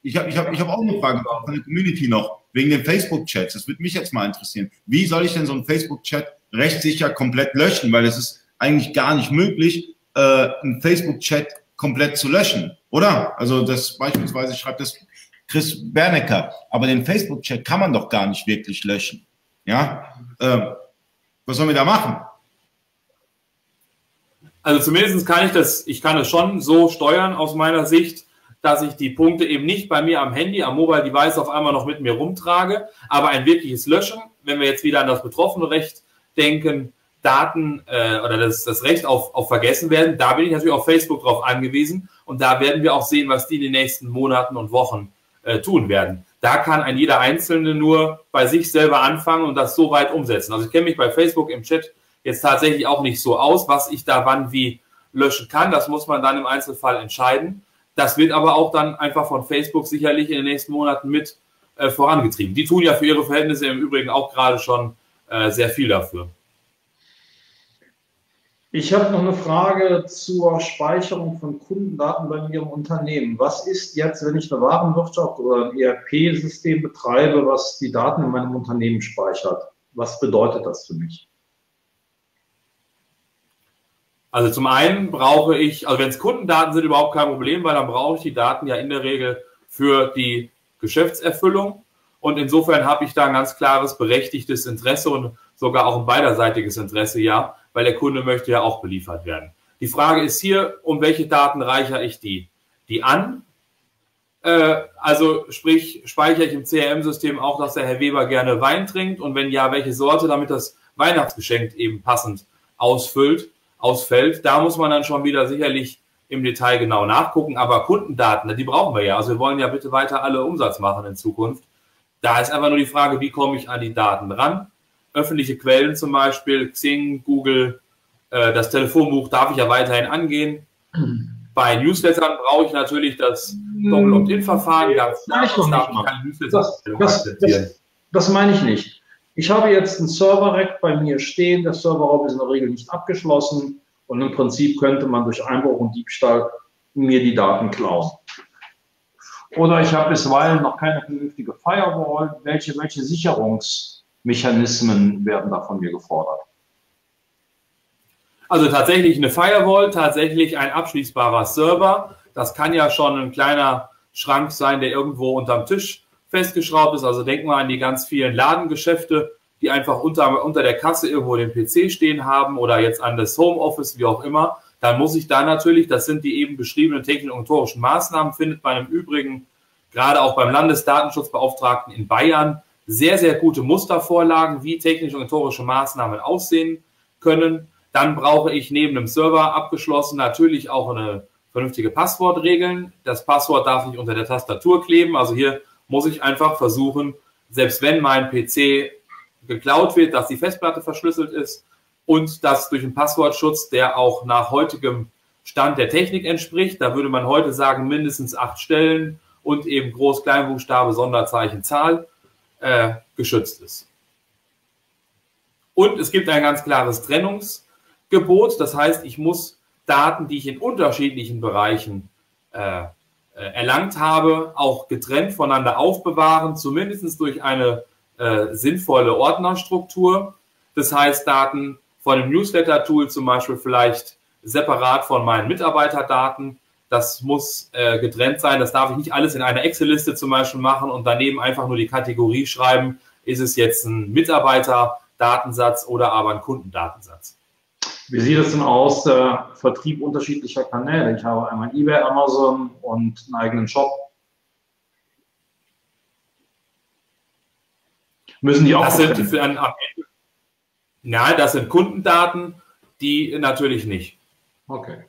Ich habe ich hab, ich hab auch eine Frage von der Community noch, wegen den Facebook-Chats. Das würde mich jetzt mal interessieren. Wie soll ich denn so einen Facebook-Chat rechtssicher komplett löschen? Weil es ist eigentlich gar nicht möglich, äh, einen Facebook-Chat komplett zu löschen, oder? Also das beispielsweise schreibt das Chris Bernecker, aber den Facebook-Chat kann man doch gar nicht wirklich löschen. Ja, äh, was sollen wir da machen? Also zumindest kann ich das, ich kann es schon so steuern aus meiner Sicht, dass ich die Punkte eben nicht bei mir am Handy, am Mobile Device auf einmal noch mit mir rumtrage, aber ein wirkliches Löschen, wenn wir jetzt wieder an das betroffene Recht denken, Daten äh, oder das, das Recht auf, auf Vergessen werden, da bin ich natürlich auf Facebook drauf angewiesen und da werden wir auch sehen, was die in den nächsten Monaten und Wochen äh, tun werden. Da kann ein jeder Einzelne nur bei sich selber anfangen und das so weit umsetzen. Also ich kenne mich bei Facebook im Chat jetzt tatsächlich auch nicht so aus, was ich da wann wie löschen kann. Das muss man dann im Einzelfall entscheiden. Das wird aber auch dann einfach von Facebook sicherlich in den nächsten Monaten mit äh, vorangetrieben. Die tun ja für ihre Verhältnisse im Übrigen auch gerade schon äh, sehr viel dafür. Ich habe noch eine Frage zur Speicherung von Kundendaten bei Ihrem Unternehmen. Was ist jetzt, wenn ich eine Warenwirtschaft oder ein ERP-System betreibe, was die Daten in meinem Unternehmen speichert? Was bedeutet das für mich? Also zum einen brauche ich, also wenn es Kundendaten sind, überhaupt kein Problem, weil dann brauche ich die Daten ja in der Regel für die Geschäftserfüllung. Und insofern habe ich da ein ganz klares berechtigtes Interesse und sogar auch ein beiderseitiges Interesse, ja, weil der Kunde möchte ja auch beliefert werden. Die Frage ist hier, um welche Daten reichere ich die, die an? Äh, also sprich, speichere ich im CRM-System auch, dass der Herr Weber gerne Wein trinkt und wenn ja, welche Sorte, damit das Weihnachtsgeschenk eben passend ausfüllt, ausfällt. Da muss man dann schon wieder sicherlich im Detail genau nachgucken. Aber Kundendaten, die brauchen wir ja. Also wir wollen ja bitte weiter alle Umsatz machen in Zukunft. Da ist einfach nur die Frage, wie komme ich an die Daten ran? öffentliche Quellen zum Beispiel, Xing, Google, äh, das Telefonbuch darf ich ja weiterhin angehen. Bei Newslettern brauche ich natürlich das Doppel-Opt-In-Verfahren. Das, das, das, das, das meine ich nicht. Ich habe jetzt einen Server-Rack bei mir stehen. Der Serverraum ist in der Regel nicht abgeschlossen. Und im Prinzip könnte man durch Einbruch und Diebstahl mir die Daten klauen. Oder ich habe bisweilen noch keine vernünftige Firewall. Welche, welche Sicherungs- Mechanismen werden da von mir gefordert? Also tatsächlich eine Firewall, tatsächlich ein abschließbarer Server. Das kann ja schon ein kleiner Schrank sein, der irgendwo unterm Tisch festgeschraubt ist. Also denken wir an die ganz vielen Ladengeschäfte, die einfach unter, unter der Kasse irgendwo den PC stehen haben oder jetzt an das Homeoffice, wie auch immer. Dann muss ich da natürlich, das sind die eben beschriebenen motorischen Maßnahmen, findet man im Übrigen gerade auch beim Landesdatenschutzbeauftragten in Bayern sehr, sehr gute Mustervorlagen, wie technische und rhetorische Maßnahmen aussehen können. Dann brauche ich neben dem Server abgeschlossen natürlich auch eine vernünftige Passwortregeln. Das Passwort darf nicht unter der Tastatur kleben. Also hier muss ich einfach versuchen, selbst wenn mein PC geklaut wird, dass die Festplatte verschlüsselt ist und das durch einen Passwortschutz, der auch nach heutigem Stand der Technik entspricht. Da würde man heute sagen, mindestens acht Stellen und eben Groß-, Kleinbuchstabe, Sonderzeichen, Zahl äh, geschützt ist. Und es gibt ein ganz klares Trennungsgebot. Das heißt, ich muss Daten, die ich in unterschiedlichen Bereichen äh, erlangt habe, auch getrennt voneinander aufbewahren, zumindest durch eine äh, sinnvolle Ordnerstruktur. Das heißt, Daten von einem Newsletter-Tool zum Beispiel vielleicht separat von meinen Mitarbeiterdaten. Das muss äh, getrennt sein. Das darf ich nicht alles in einer Excel-Liste zum Beispiel machen und daneben einfach nur die Kategorie schreiben, ist es jetzt ein Mitarbeiterdatensatz oder aber ein Kundendatensatz. Wie sieht es denn aus, äh, Vertrieb unterschiedlicher Kanäle? Ich habe einmal eBay, Amazon und einen eigenen Shop. Müssen die auch das sind für ein, Nein, das sind Kundendaten, die natürlich nicht. Okay.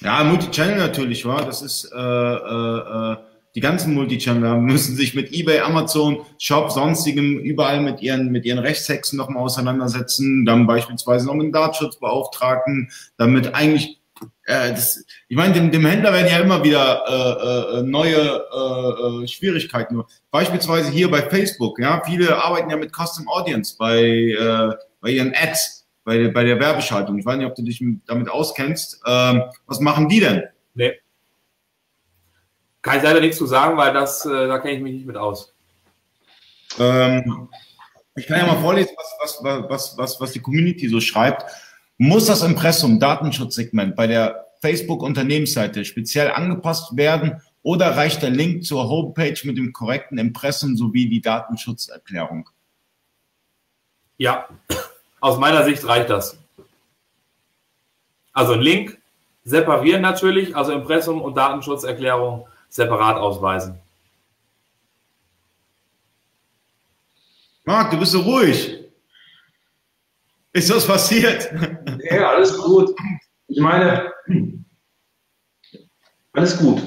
Ja, Multichannel natürlich, war. Das ist äh, äh, äh die ganzen Multichannel müssen sich mit eBay, Amazon, Shop, sonstigem überall mit ihren mit ihren Rechtshexen nochmal auseinandersetzen. Dann beispielsweise noch mit einem Datenschutzbeauftragten, damit eigentlich äh, das, ich meine, dem, dem Händler werden ja immer wieder äh, äh, neue äh, äh, Schwierigkeiten. Beispielsweise hier bei Facebook, ja, viele arbeiten ja mit Custom Audience bei, äh, bei ihren Ads bei, bei der Werbeschaltung. Ich weiß nicht, ob du dich damit auskennst. Ähm, was machen die denn? Nee. Kann ich leider nichts zu sagen, weil das, äh, da kenne ich mich nicht mit aus. Ähm, ich kann ja mal vorlesen, was, was, was, was, was die Community so schreibt. Muss das Impressum Datenschutzsegment bei der Facebook-Unternehmensseite speziell angepasst werden oder reicht der Link zur Homepage mit dem korrekten Impressum sowie die Datenschutzerklärung? Ja, aus meiner Sicht reicht das. Also ein Link separieren natürlich, also Impressum und Datenschutzerklärung separat ausweisen. Marc, du bist so ruhig. Ist was passiert? Ja, alles gut. Ich meine, alles gut.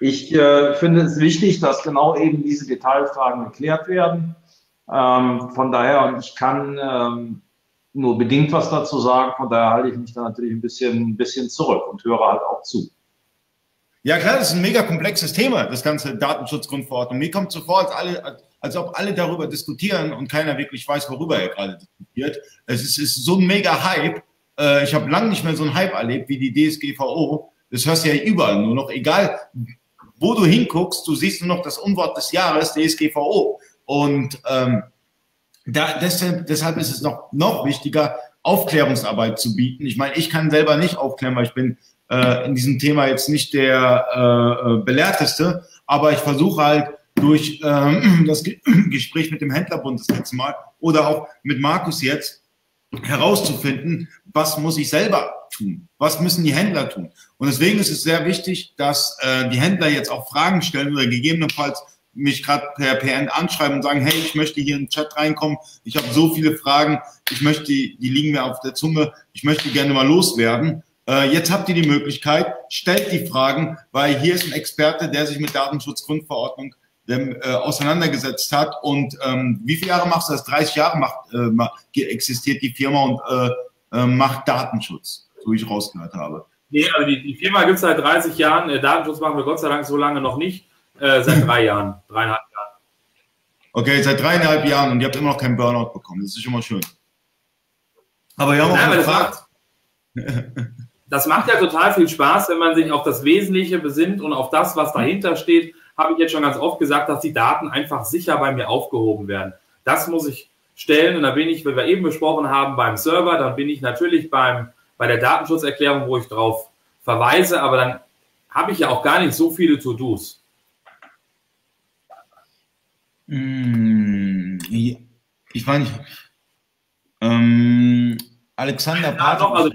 Ich äh, finde es wichtig, dass genau eben diese Detailfragen geklärt werden. Ähm, von daher, und ich kann ähm, nur bedingt was dazu sagen. Von daher halte ich mich da natürlich ein bisschen, ein bisschen zurück und höre halt auch zu. Ja klar, das ist ein mega komplexes Thema, das ganze Datenschutzgrundverordnung. Mir kommt so vor, als, alle, als ob alle darüber diskutieren und keiner wirklich weiß, worüber er gerade diskutiert. Es ist, ist so ein mega Hype. Äh, ich habe lange nicht mehr so einen Hype erlebt wie die DSGVO. Das hörst du ja überall nur noch. Egal, wo du hinguckst, du siehst nur noch das Unwort des Jahres, DSGVO. Und ähm, da, deshalb, deshalb ist es noch, noch wichtiger, Aufklärungsarbeit zu bieten. Ich meine, ich kann selber nicht aufklären, weil ich bin äh, in diesem Thema jetzt nicht der äh, äh Belehrteste, aber ich versuche halt durch äh, das Gespräch mit dem Händlerbund das letzte Mal oder auch mit Markus jetzt herauszufinden, was muss ich selber tun? Was müssen die Händler tun? Und deswegen ist es sehr wichtig, dass äh, die Händler jetzt auch Fragen stellen oder gegebenenfalls mich gerade per PN anschreiben und sagen, hey, ich möchte hier in den Chat reinkommen, ich habe so viele Fragen, ich möchte, die liegen mir auf der Zunge, ich möchte gerne mal loswerden. Äh, jetzt habt ihr die Möglichkeit, stellt die Fragen, weil hier ist ein Experte, der sich mit Datenschutzgrundverordnung ähm, äh, auseinandergesetzt hat. Und ähm, wie viele Jahre machst du das? 30 Jahre macht, äh, existiert die Firma und äh, äh, macht Datenschutz, so wie ich rausgehört habe. Nee, also die, die Firma gibt es seit 30 Jahren. Äh, Datenschutz machen wir Gott sei Dank so lange noch nicht. Äh, seit drei Jahren, dreieinhalb Jahren. Okay, seit dreieinhalb Jahren und ihr habt immer noch keinen Burnout bekommen. Das ist schon mal schön. Aber wir haben auch Nein, gefragt. Das macht, ja total viel Spaß, wenn man sich auf das Wesentliche besinnt und auf das, was dahinter steht. Habe ich jetzt schon ganz oft gesagt, dass die Daten einfach sicher bei mir aufgehoben werden. Das muss ich stellen und da bin ich, wie wir eben besprochen haben, beim Server, dann bin ich natürlich beim, bei der Datenschutzerklärung, wo ich drauf verweise, aber dann habe ich ja auch gar nicht so viele To-Dos. Hm, ich meine, ähm, Alexander ja, doch, also,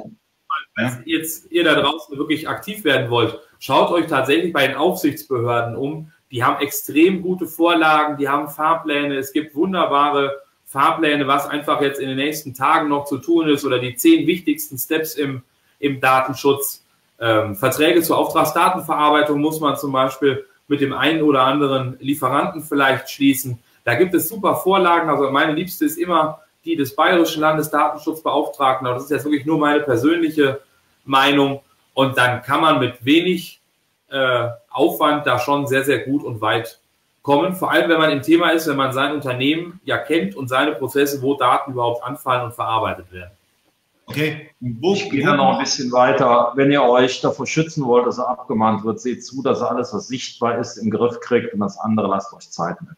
Ja? jetzt ihr da draußen wirklich aktiv werden wollt, schaut euch tatsächlich bei den Aufsichtsbehörden um. Die haben extrem gute Vorlagen, die haben Fahrpläne. Es gibt wunderbare Fahrpläne, was einfach jetzt in den nächsten Tagen noch zu tun ist oder die zehn wichtigsten Steps im, im Datenschutz. Ähm, Verträge zur Auftragsdatenverarbeitung muss man zum Beispiel mit dem einen oder anderen Lieferanten vielleicht schließen. Da gibt es super Vorlagen. Also meine liebste ist immer die des Bayerischen Landesdatenschutzbeauftragten. das ist jetzt wirklich nur meine persönliche Meinung. Und dann kann man mit wenig äh, Aufwand da schon sehr, sehr gut und weit kommen. Vor allem, wenn man im Thema ist, wenn man sein Unternehmen ja kennt und seine Prozesse, wo Daten überhaupt anfallen und verarbeitet werden. Okay. Wo, ich gehe dann noch ein bisschen weiter. Wenn ihr euch davor schützen wollt, dass er abgemahnt wird, seht zu, dass er alles, was sichtbar ist, im Griff kriegt und das andere lasst euch Zeit mit.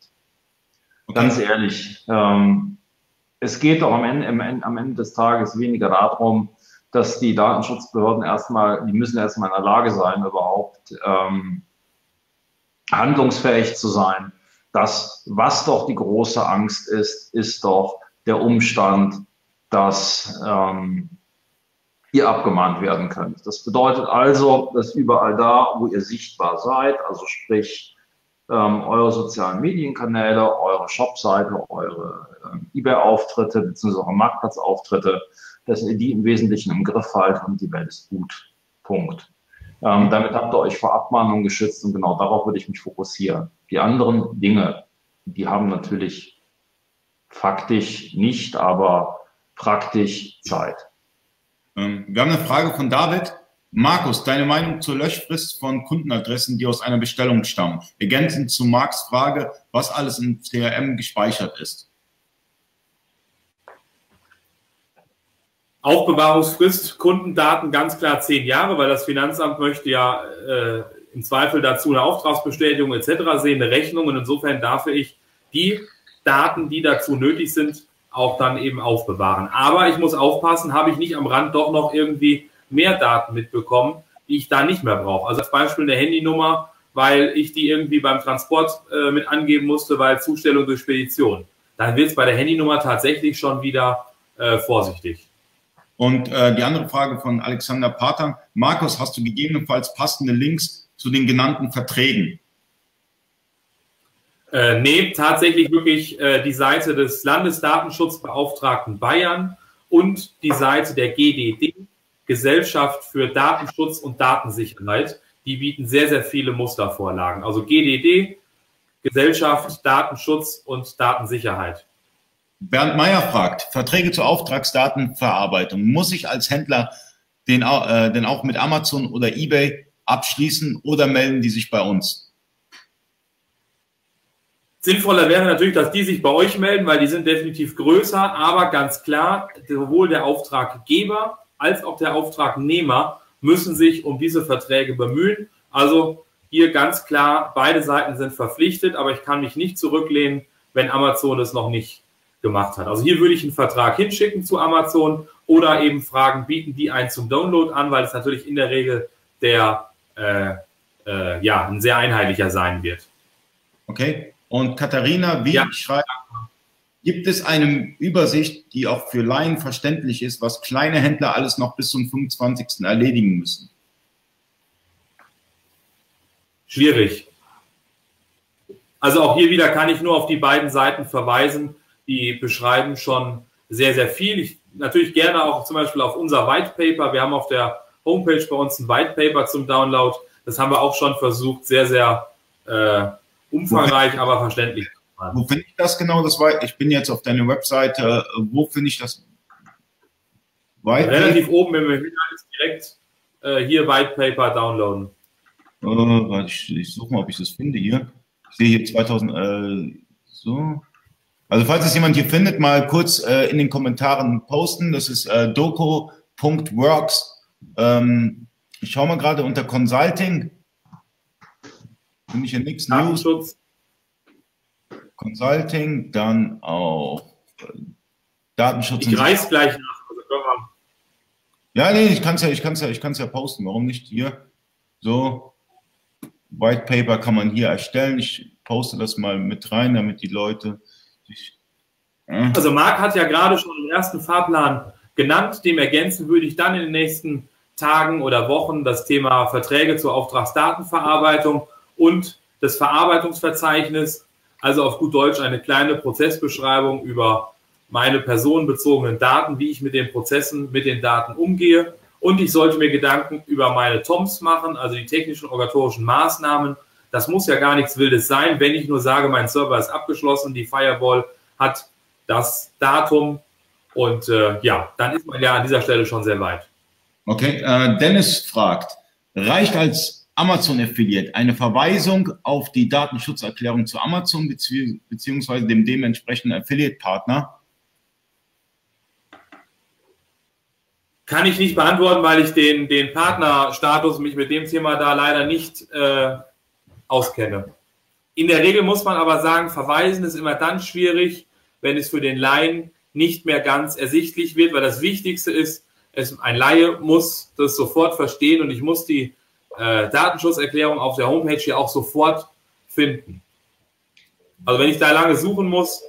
Okay. Ganz ehrlich, ähm, es geht doch am Ende, am Ende des Tages weniger darum, dass die Datenschutzbehörden erstmal, die müssen erstmal in der Lage sein, überhaupt ähm, handlungsfähig zu sein. Das, was doch die große Angst ist, ist doch der Umstand, dass ähm, ihr abgemahnt werden könnt. Das bedeutet also, dass überall da, wo ihr sichtbar seid, also sprich ähm, eure sozialen Medienkanäle, eure Shopseite, eure ähm, eBay-Auftritte bzw. eure Marktplatzauftritte, dass ihr die im Wesentlichen im Griff haltet und die Welt ist gut. Punkt. Ähm, damit habt ihr euch vor Abmahnungen geschützt und genau darauf würde ich mich fokussieren. Die anderen Dinge, die haben natürlich faktisch nicht, aber praktisch Zeit. Ähm, wir haben eine Frage von David. Markus, deine Meinung zur Löschfrist von Kundenadressen, die aus einer Bestellung stammen? Ergänzend zu Marks Frage, was alles im CRM gespeichert ist. Aufbewahrungsfrist, Kundendaten ganz klar zehn Jahre, weil das Finanzamt möchte ja äh, im Zweifel dazu eine Auftragsbestätigung etc. sehen, eine Rechnung und insofern darf ich die Daten, die dazu nötig sind, auch dann eben aufbewahren. Aber ich muss aufpassen, habe ich nicht am Rand doch noch irgendwie mehr Daten mitbekommen, die ich da nicht mehr brauche. Also als Beispiel eine Handynummer, weil ich die irgendwie beim Transport äh, mit angeben musste, weil Zustellung durch Spedition. Dann wird es bei der Handynummer tatsächlich schon wieder äh, vorsichtig. Und äh, die andere Frage von Alexander Pater. Markus, hast du gegebenenfalls passende Links zu den genannten Verträgen? Äh, nee, tatsächlich wirklich äh, die Seite des Landesdatenschutzbeauftragten Bayern und die Seite der GDD, Gesellschaft für Datenschutz und Datensicherheit. Die bieten sehr, sehr viele Mustervorlagen. Also GDD, Gesellschaft, Datenschutz und Datensicherheit. Bernd Meyer fragt, Verträge zur Auftragsdatenverarbeitung. Muss ich als Händler den, äh, den auch mit Amazon oder eBay abschließen oder melden die sich bei uns? Sinnvoller wäre natürlich, dass die sich bei euch melden, weil die sind definitiv größer, aber ganz klar, sowohl der Auftraggeber als auch der Auftragnehmer müssen sich um diese Verträge bemühen. Also hier ganz klar, beide Seiten sind verpflichtet, aber ich kann mich nicht zurücklehnen, wenn Amazon es noch nicht gemacht hat. Also hier würde ich einen Vertrag hinschicken zu Amazon oder eben fragen, bieten die einen zum Download an, weil es natürlich in der Regel der äh, äh, ja ein sehr einheitlicher sein wird. Okay. Und Katharina wie ja. schreibt, gibt es eine Übersicht, die auch für Laien verständlich ist, was kleine Händler alles noch bis zum 25. erledigen müssen? Schwierig. Also auch hier wieder kann ich nur auf die beiden Seiten verweisen die beschreiben schon sehr, sehr viel. Ich natürlich gerne auch zum Beispiel auf unser White Paper. Wir haben auf der Homepage bei uns ein White Paper zum Download. Das haben wir auch schon versucht, sehr, sehr äh, umfangreich, aber verständlich. Wo finde ich das genau? Das war, ich bin jetzt auf deiner Webseite. Wo finde ich das? White Relativ Paper? oben, wenn wir direkt äh, hier White Paper downloaden. Äh, ich, ich suche mal, ob ich das finde hier. Ich sehe hier 2000, äh, so. Also falls es jemand hier findet, mal kurz äh, in den Kommentaren posten. Das ist äh, doco.works. Ähm, ich schaue mal gerade unter Consulting. Finde ich hier nichts. News. Consulting, dann auch äh, Datenschutz. Ich reiß gleich nach. Also ja, nee, ich kann es ja, ich kann's ja, ich kann's ja posten. Warum nicht hier? So, White Paper kann man hier erstellen. Ich poste das mal mit rein, damit die Leute also Marc hat ja gerade schon den ersten Fahrplan genannt. Dem ergänzen würde ich dann in den nächsten Tagen oder Wochen das Thema Verträge zur Auftragsdatenverarbeitung und das Verarbeitungsverzeichnis, also auf gut Deutsch eine kleine Prozessbeschreibung über meine personenbezogenen Daten, wie ich mit den Prozessen, mit den Daten umgehe. Und ich sollte mir Gedanken über meine TOMs machen, also die technischen organisatorischen Maßnahmen. Das muss ja gar nichts Wildes sein, wenn ich nur sage, mein Server ist abgeschlossen, die Firewall hat das Datum und äh, ja, dann ist man ja an dieser Stelle schon sehr weit. Okay, äh, Dennis fragt, reicht als Amazon-Affiliate eine Verweisung auf die Datenschutzerklärung zu Amazon bezieh beziehungsweise dem dementsprechenden Affiliate-Partner? Kann ich nicht beantworten, weil ich den, den Partnerstatus mich mit dem Thema da leider nicht äh, auskenne. In der Regel muss man aber sagen, verweisen ist immer dann schwierig, wenn es für den Laien nicht mehr ganz ersichtlich wird, weil das Wichtigste ist, es, ein Laie muss das sofort verstehen und ich muss die äh, Datenschutzerklärung auf der Homepage hier auch sofort finden. Also wenn ich da lange suchen muss,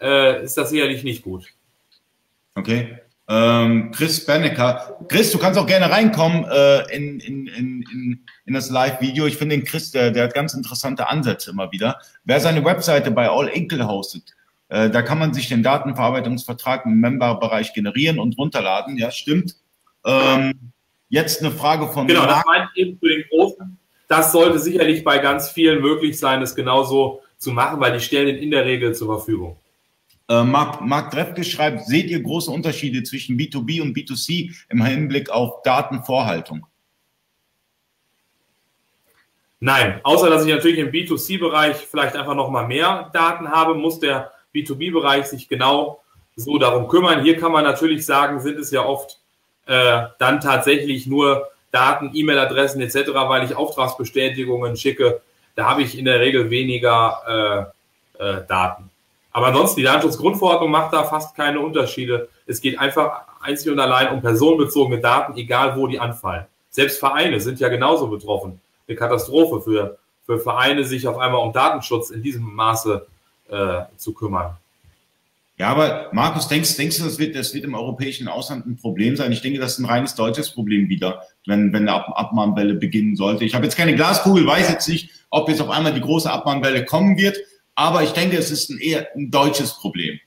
äh, ist das sicherlich nicht gut. Okay. Ähm, Chris Bennecker. Chris, du kannst auch gerne reinkommen äh, in, in, in, in das Live-Video. Ich finde den Chris, der, der hat ganz interessante Ansätze immer wieder. Wer seine Webseite bei All Inkle hostet, äh, da kann man sich den Datenverarbeitungsvertrag im Member-Bereich generieren und runterladen. Ja, stimmt. Ähm, jetzt eine Frage von Genau, Marc. das meint eben für den Großen. Das sollte sicherlich bei ganz vielen möglich sein, das genauso zu machen, weil die stellen in der Regel zur Verfügung. Äh, Marc, Marc Drefke schreibt, seht ihr große Unterschiede zwischen B2B und B2C im Hinblick auf Datenvorhaltung? Nein, außer dass ich natürlich im B2C-Bereich vielleicht einfach noch mal mehr Daten habe, muss der B2B-Bereich sich genau so darum kümmern. Hier kann man natürlich sagen, sind es ja oft äh, dann tatsächlich nur Daten, E-Mail-Adressen etc., weil ich Auftragsbestätigungen schicke. Da habe ich in der Regel weniger äh, äh, Daten. Aber ansonsten, die Datenschutzgrundverordnung macht da fast keine Unterschiede. Es geht einfach einzig und allein um personenbezogene Daten, egal wo die anfallen. Selbst Vereine sind ja genauso betroffen. Eine Katastrophe für, für Vereine, sich auf einmal um Datenschutz in diesem Maße äh, zu kümmern. Ja, aber Markus, denkst, denkst du, das wird, das wird im europäischen Ausland ein Problem sein? Ich denke, das ist ein reines deutsches Problem wieder, wenn, wenn eine Ab Abmahnwelle beginnen sollte. Ich habe jetzt keine Glaskugel, weiß jetzt nicht, ob jetzt auf einmal die große Abmahnwelle kommen wird. Aber ich denke, es ist ein eher ein deutsches Problem.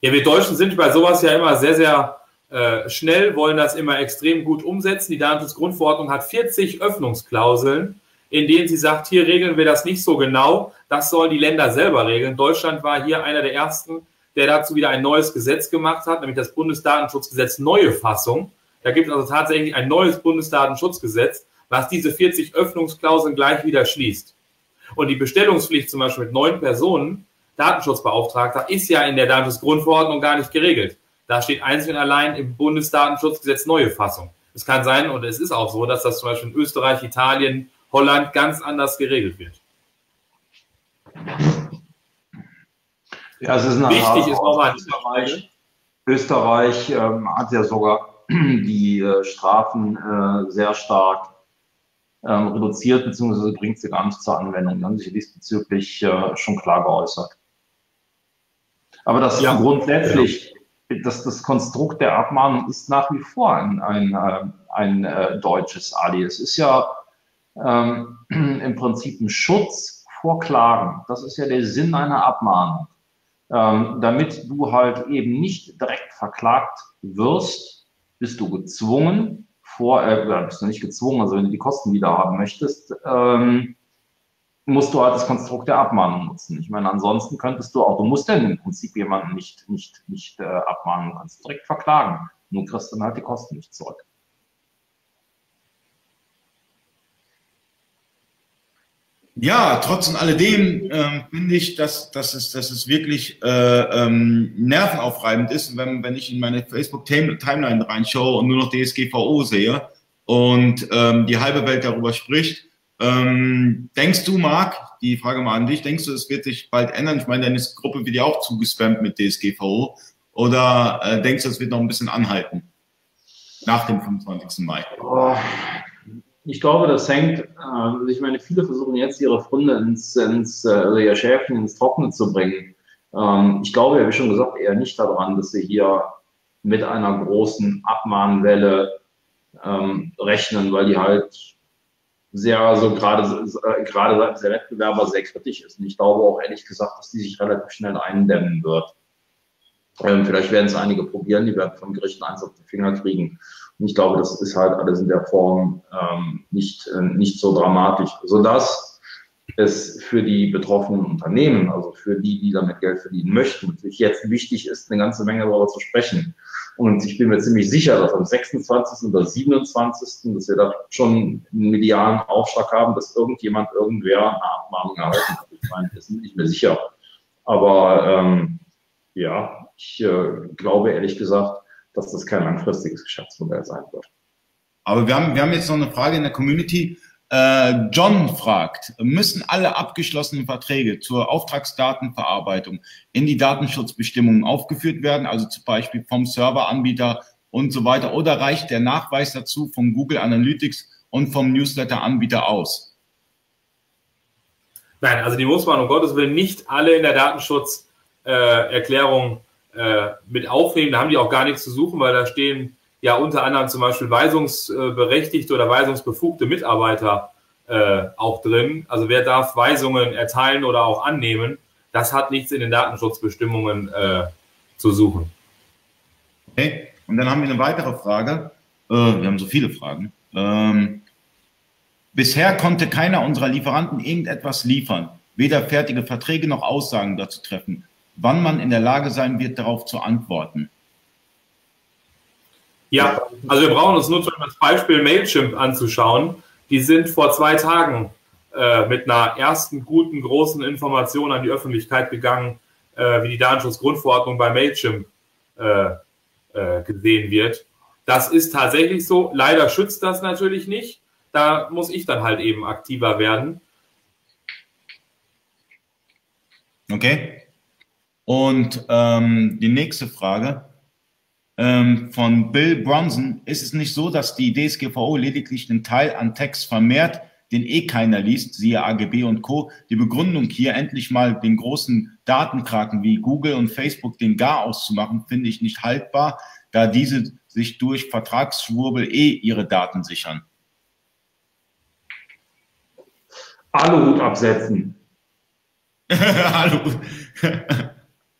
Ja, wir Deutschen sind bei sowas ja immer sehr, sehr äh, schnell, wollen das immer extrem gut umsetzen. Die Datenschutzgrundverordnung hat 40 Öffnungsklauseln, in denen sie sagt, hier regeln wir das nicht so genau. Das sollen die Länder selber regeln. Deutschland war hier einer der ersten, der dazu wieder ein neues Gesetz gemacht hat, nämlich das Bundesdatenschutzgesetz neue Fassung. Da gibt es also tatsächlich ein neues Bundesdatenschutzgesetz, was diese 40 Öffnungsklauseln gleich wieder schließt. Und die Bestellungspflicht zum Beispiel mit neun Personen, Datenschutzbeauftragter, ist ja in der Datenschutzgrundverordnung gar nicht geregelt. Da steht einzig und allein im Bundesdatenschutzgesetz neue Fassung. Es kann sein, und es ist auch so, dass das zum Beispiel in Österreich, Italien, Holland ganz anders geregelt wird. Ja, es ist eine Wichtig ist nochmal Österreich. Österreich ähm, hat ja sogar die äh, Strafen äh, sehr stark ähm, reduziert, beziehungsweise bringt sie gar nicht zur Anwendung. Die haben sich diesbezüglich äh, schon klar geäußert. Aber das ja. grundsätzlich, ja. das, das Konstrukt der Abmahnung ist nach wie vor ein, ein, äh, ein äh, deutsches ADI. Es ist ja ähm, im Prinzip ein Schutz vor Klagen. Das ist ja der Sinn einer Abmahnung. Ähm, damit du halt eben nicht direkt verklagt wirst, bist du gezwungen, vor, äh, bist du nicht gezwungen, also wenn du die Kosten wieder haben möchtest, ähm, musst du halt das Konstrukt der Abmahnung nutzen. Ich meine, ansonsten könntest du auch, du musst denn im Prinzip jemanden nicht, nicht, nicht äh, abmahnen, du kannst direkt verklagen. Nur kriegst dann halt die Kosten nicht zurück. Ja, trotz alledem äh, finde ich, dass, dass, es, dass es wirklich äh, ähm, nervenaufreibend ist, wenn, wenn ich in meine Facebook-Timeline reinschaue und nur noch DSGVO sehe und ähm, die halbe Welt darüber spricht. Ähm, denkst du, Marc, die Frage mal an dich, denkst du, es wird sich bald ändern? Ich meine, deine Gruppe wird ja auch zugespammt mit DSGVO. Oder äh, denkst du, es wird noch ein bisschen anhalten? Nach dem 25. Mai? Oh, ich glaube, das hängt, äh, ich meine, viele versuchen jetzt ihre Funde ins, ins äh, also ihr Schäfchen ins Trockene zu bringen. Ähm, ich glaube, wie schon gesagt, eher nicht daran, dass sie hier mit einer großen Abmahnwelle ähm, rechnen, weil die halt sehr, also gerade, äh, gerade seitens der Wettbewerber sehr kritisch ist. Und ich glaube auch ehrlich gesagt, dass die sich relativ schnell eindämmen wird. Ähm, vielleicht werden es einige probieren, die werden vom Gericht eins auf die Finger kriegen. Und ich glaube, das ist halt alles in der Form ähm, nicht, äh, nicht so dramatisch, sodass es für die betroffenen Unternehmen, also für die, die damit Geld verdienen möchten, natürlich jetzt wichtig ist, eine ganze Menge darüber zu sprechen. Und ich bin mir ziemlich sicher, dass am 26. oder 27. dass wir da schon einen medialen Aufschlag haben, dass irgendjemand irgendwer eine Abmahnung erhalten hat. Ich meine, das bin ich mir sicher. Aber ähm, ja, ich äh, glaube ehrlich gesagt, dass das kein langfristiges Geschäftsmodell sein wird. Aber wir haben, wir haben jetzt noch eine Frage in der Community. Äh, John fragt, müssen alle abgeschlossenen Verträge zur Auftragsdatenverarbeitung in die Datenschutzbestimmungen aufgeführt werden, also zum Beispiel vom Serveranbieter und so weiter, oder reicht der Nachweis dazu von Google Analytics und vom Newsletter-Anbieter aus? Nein, also die muss man um Gottes Willen nicht alle in der Datenschutzerklärung äh, äh, mit aufnehmen. Da haben die auch gar nichts zu suchen, weil da stehen ja unter anderem zum Beispiel weisungsberechtigte oder weisungsbefugte Mitarbeiter äh, auch drin. Also wer darf Weisungen erteilen oder auch annehmen? Das hat nichts in den Datenschutzbestimmungen äh, zu suchen. Okay, und dann haben wir eine weitere Frage. Äh, wir haben so viele Fragen. Ähm, bisher konnte keiner unserer Lieferanten irgendetwas liefern, weder fertige Verträge noch Aussagen dazu treffen, wann man in der Lage sein wird, darauf zu antworten. Ja, also wir brauchen uns nur das Beispiel Mailchimp anzuschauen. Die sind vor zwei Tagen äh, mit einer ersten guten, großen Information an die Öffentlichkeit gegangen, äh, wie die Datenschutzgrundverordnung bei Mailchimp äh, äh gesehen wird. Das ist tatsächlich so. Leider schützt das natürlich nicht. Da muss ich dann halt eben aktiver werden. Okay. Und ähm, die nächste Frage ähm, von Bill Bronson, ist es nicht so, dass die DSGVO lediglich einen Teil an Text vermehrt, den eh keiner liest, siehe AGB und Co. Die Begründung hier endlich mal den großen Datenkraken wie Google und Facebook den Gar auszumachen, finde ich nicht haltbar, da diese sich durch Vertragsschwurbel eh ihre Daten sichern. Aluhut absetzen. Aluhut.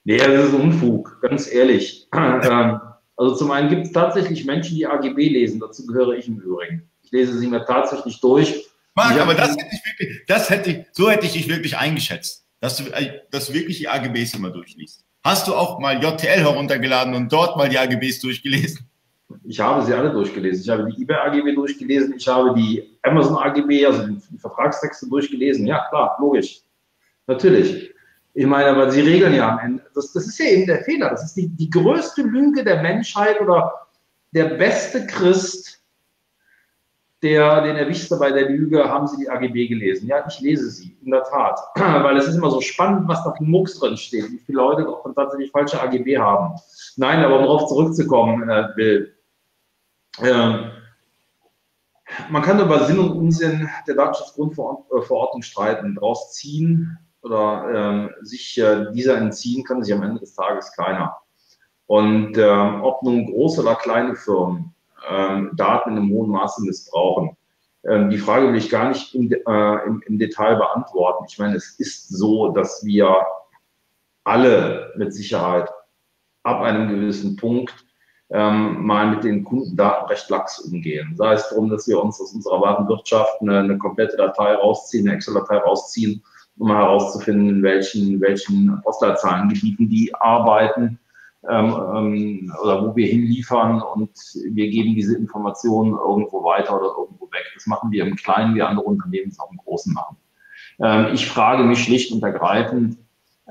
Nee, das ist Unfug, ganz ehrlich. Ähm, also zum einen gibt es tatsächlich Menschen, die AGB lesen. Dazu gehöre ich im Übrigen. Ich lese sie mir tatsächlich durch. Marc, aber das hätte ich wirklich, das hätte ich, so hätte ich dich wirklich eingeschätzt, dass du, äh, dass du wirklich die AGBs immer durchliest. Hast du auch mal JTL heruntergeladen und dort mal die AGBs durchgelesen? Ich habe sie alle durchgelesen. Ich habe die eBay AGB durchgelesen. Ich habe die Amazon AGB, also die Vertragstexte durchgelesen. Ja, klar, logisch. Natürlich. Ich meine, aber sie regeln ja am Ende. Das, das ist ja eben der Fehler. Das ist die, die größte Lüge der Menschheit oder der beste Christ, der, den erwischt bei der Lüge, haben Sie die AGB gelesen? Ja, ich lese sie, in der Tat. Weil es ist immer so spannend, was da für Mucks drin steht, wie viele Leute auch tatsächlich falsche AGB haben. Nein, aber um darauf zurückzukommen, äh, Bill. Äh, man kann über Sinn und Unsinn der Datenschutzgrundverordnung streiten, daraus ziehen, oder ähm, sich äh, dieser entziehen, kann sich am Ende des Tages keiner. Und ähm, ob nun große oder kleine Firmen ähm, Daten in einem hohen Maße missbrauchen, ähm, die Frage will ich gar nicht im, äh, im, im Detail beantworten. Ich meine, es ist so, dass wir alle mit Sicherheit ab einem gewissen Punkt ähm, mal mit den Kundendaten recht lax umgehen. Sei es darum, dass wir uns aus unserer Warenwirtschaft eine, eine komplette Datei rausziehen, eine Excel-Datei rausziehen um herauszufinden, in welchen, welchen Postleitzahlengebieten die arbeiten ähm, ähm, oder wo wir hinliefern und wir geben diese Informationen irgendwo weiter oder irgendwo weg. Das machen wir im Kleinen, wie andere Unternehmen es auch im Großen machen. Ähm, ich frage mich schlicht und ergreifend,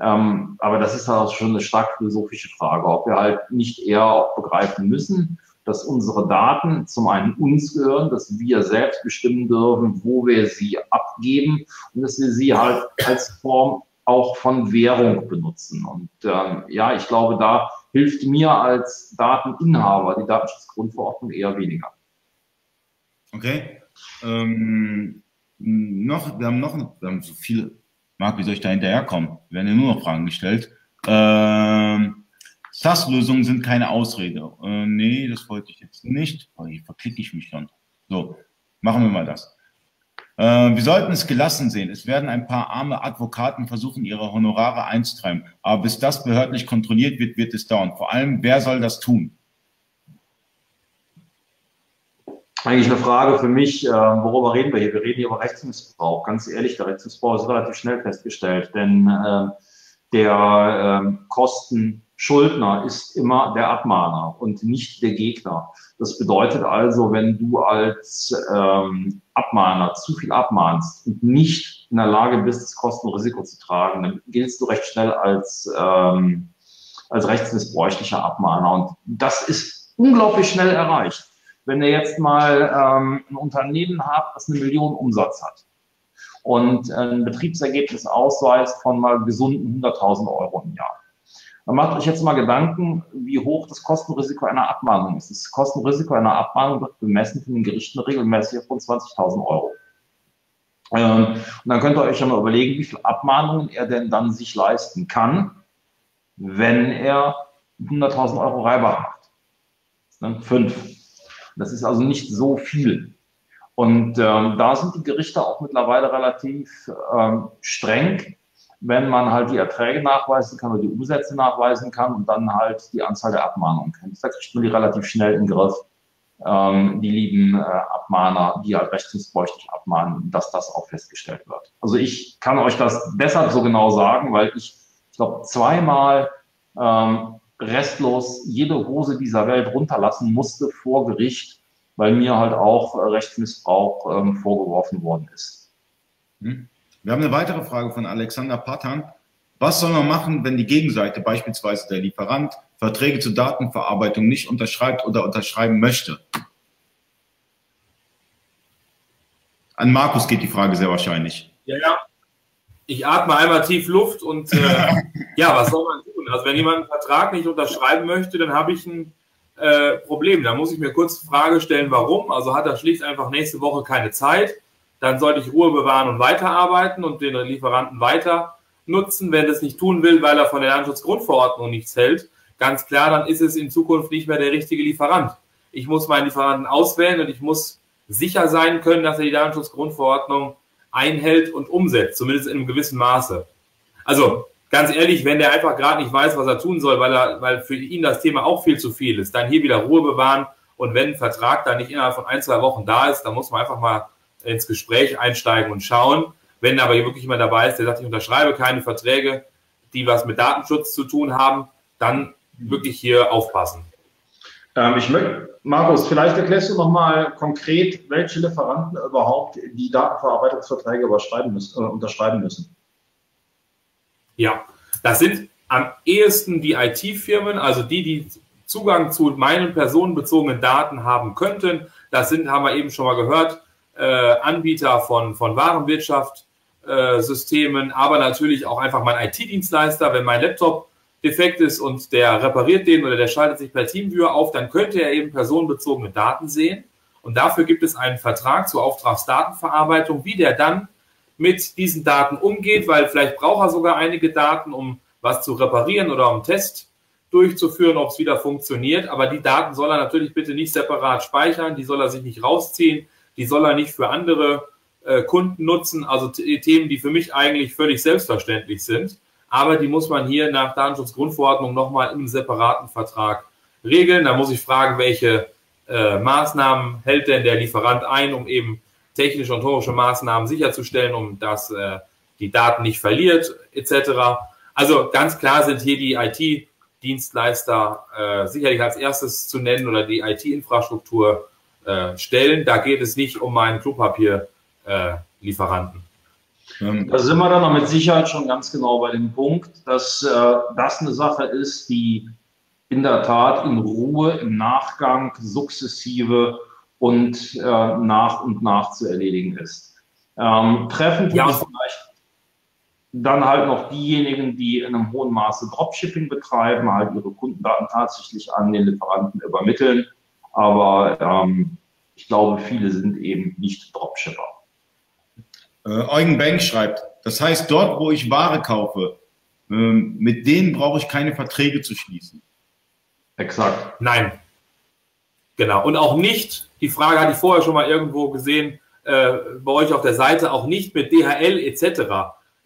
ähm, aber das ist halt schon eine stark philosophische Frage, ob wir halt nicht eher auch begreifen müssen, dass unsere Daten zum einen uns gehören, dass wir selbst bestimmen dürfen, wo wir sie abgeben und dass wir sie halt als Form auch von Währung benutzen. Und ähm, ja, ich glaube, da hilft mir als Dateninhaber die Datenschutzgrundverordnung eher weniger. Okay. Ähm, noch, wir haben noch wir haben so viele. Marc, wie soll ich da hinterherkommen? Wir werden ja nur noch Fragen gestellt. Ähm, SAS-Lösungen sind keine Ausrede. Äh, nee, das wollte ich jetzt nicht. Oh, hier verklicke ich mich schon. So, machen wir mal das. Äh, wir sollten es gelassen sehen. Es werden ein paar arme Advokaten versuchen, ihre Honorare einzutreiben. Aber bis das behördlich kontrolliert wird, wird es dauern. Vor allem, wer soll das tun? Eigentlich eine Frage für mich, äh, worüber reden wir hier? Wir reden hier über Rechtsmissbrauch. Ganz ehrlich, der Rechtsmissbrauch ist relativ schnell festgestellt, denn äh, der äh, Kosten Schuldner ist immer der Abmahner und nicht der Gegner. Das bedeutet also, wenn du als ähm, Abmahner zu viel abmahnst und nicht in der Lage bist, das Kostenrisiko zu tragen, dann giltst du recht schnell als, ähm, als rechtsmissbräuchlicher Abmahner. Und das ist unglaublich schnell erreicht. wenn ihr jetzt mal ähm, ein Unternehmen habt, das eine Million Umsatz hat und ein Betriebsergebnis ausweist von mal gesunden 100.000 Euro im Jahr. Dann macht euch jetzt mal Gedanken, wie hoch das Kostenrisiko einer Abmahnung ist. Das Kostenrisiko einer Abmahnung wird bemessen von den Gerichten regelmäßig von 20.000 Euro. Ähm, und dann könnt ihr euch ja mal überlegen, wie viele Abmahnungen er denn dann sich leisten kann, wenn er 100.000 Euro Reibach macht. Fünf. Das ist also nicht so viel. Und ähm, da sind die Gerichte auch mittlerweile relativ ähm, streng, wenn man halt die Erträge nachweisen kann oder die Umsätze nachweisen kann und dann halt die Anzahl der Abmahnungen kennt. Da kriegt man die relativ schnell den Griff. Ähm, die lieben äh, Abmahner, die halt rechtsbräuchlich abmahnen, dass das auch festgestellt wird. Also ich kann euch das deshalb so genau sagen, weil ich, ich glaube, zweimal ähm, restlos jede Hose dieser Welt runterlassen musste vor Gericht, weil mir halt auch äh, Rechtsmissbrauch ähm, vorgeworfen worden ist. Hm. Wir haben eine weitere Frage von Alexander Patan. Was soll man machen, wenn die Gegenseite, beispielsweise der Lieferant, Verträge zur Datenverarbeitung nicht unterschreibt oder unterschreiben möchte? An Markus geht die Frage sehr wahrscheinlich. Ja, ja. Ich atme einmal tief Luft und äh, ja, was soll man tun? Also wenn jemand einen Vertrag nicht unterschreiben möchte, dann habe ich ein äh, Problem. Da muss ich mir kurz die Frage stellen, warum. Also hat er schlicht einfach nächste Woche keine Zeit. Dann sollte ich Ruhe bewahren und weiterarbeiten und den Lieferanten weiter nutzen. Wenn das nicht tun will, weil er von der Datenschutzgrundverordnung nichts hält, ganz klar, dann ist es in Zukunft nicht mehr der richtige Lieferant. Ich muss meinen Lieferanten auswählen und ich muss sicher sein können, dass er die Datenschutzgrundverordnung einhält und umsetzt, zumindest in einem gewissen Maße. Also ganz ehrlich, wenn der einfach gerade nicht weiß, was er tun soll, weil, er, weil für ihn das Thema auch viel zu viel ist, dann hier wieder Ruhe bewahren. Und wenn ein Vertrag dann nicht innerhalb von ein, zwei Wochen da ist, dann muss man einfach mal ins Gespräch einsteigen und schauen. Wenn aber hier wirklich jemand dabei ist, der sagt, ich unterschreibe keine Verträge, die was mit Datenschutz zu tun haben, dann wirklich hier aufpassen. Ähm, ich möchte, Markus, vielleicht erklärst du nochmal konkret, welche Lieferanten überhaupt die Datenverarbeitungsverträge müssen, äh, unterschreiben müssen. Ja, das sind am ehesten die IT-Firmen, also die, die Zugang zu meinen personenbezogenen Daten haben könnten. Das sind, haben wir eben schon mal gehört, äh, Anbieter von, von Warenwirtschaft, äh, Systemen, aber natürlich auch einfach mein IT-Dienstleister. Wenn mein Laptop defekt ist und der repariert den oder der schaltet sich per Teamviewer auf, dann könnte er eben personenbezogene Daten sehen. Und dafür gibt es einen Vertrag zur Auftragsdatenverarbeitung, wie der dann mit diesen Daten umgeht, weil vielleicht braucht er sogar einige Daten, um was zu reparieren oder um einen Test durchzuführen, ob es wieder funktioniert. Aber die Daten soll er natürlich bitte nicht separat speichern, die soll er sich nicht rausziehen, die soll er nicht für andere äh, Kunden nutzen. Also Themen, die für mich eigentlich völlig selbstverständlich sind. Aber die muss man hier nach Datenschutzgrundverordnung nochmal im separaten Vertrag regeln. Da muss ich fragen, welche äh, Maßnahmen hält denn der Lieferant ein, um eben technische und historische Maßnahmen sicherzustellen, um dass äh, die Daten nicht verliert, etc. Also ganz klar sind hier die IT-Dienstleister äh, sicherlich als erstes zu nennen oder die IT-Infrastruktur äh, stellen. Da geht es nicht um meinen Klopapier-Lieferanten. Ähm, da sind wir dann mit Sicherheit schon ganz genau bei dem Punkt, dass äh, das eine Sache ist, die in der Tat in Ruhe im Nachgang sukzessive und äh, nach und nach zu erledigen ist. Ähm, treffen ja. vielleicht dann halt noch diejenigen, die in einem hohen Maße Dropshipping betreiben, halt ihre Kundendaten tatsächlich an den Lieferanten übermitteln. Aber ähm, ich glaube, viele sind eben nicht Dropshipper. Äh, Eugen Bank schreibt, das heißt, dort, wo ich Ware kaufe, äh, mit denen brauche ich keine Verträge zu schließen. Exakt. Nein. Genau. Und auch nicht die Frage hatte ich vorher schon mal irgendwo gesehen, äh, bei euch auf der Seite, auch nicht mit DHL etc.,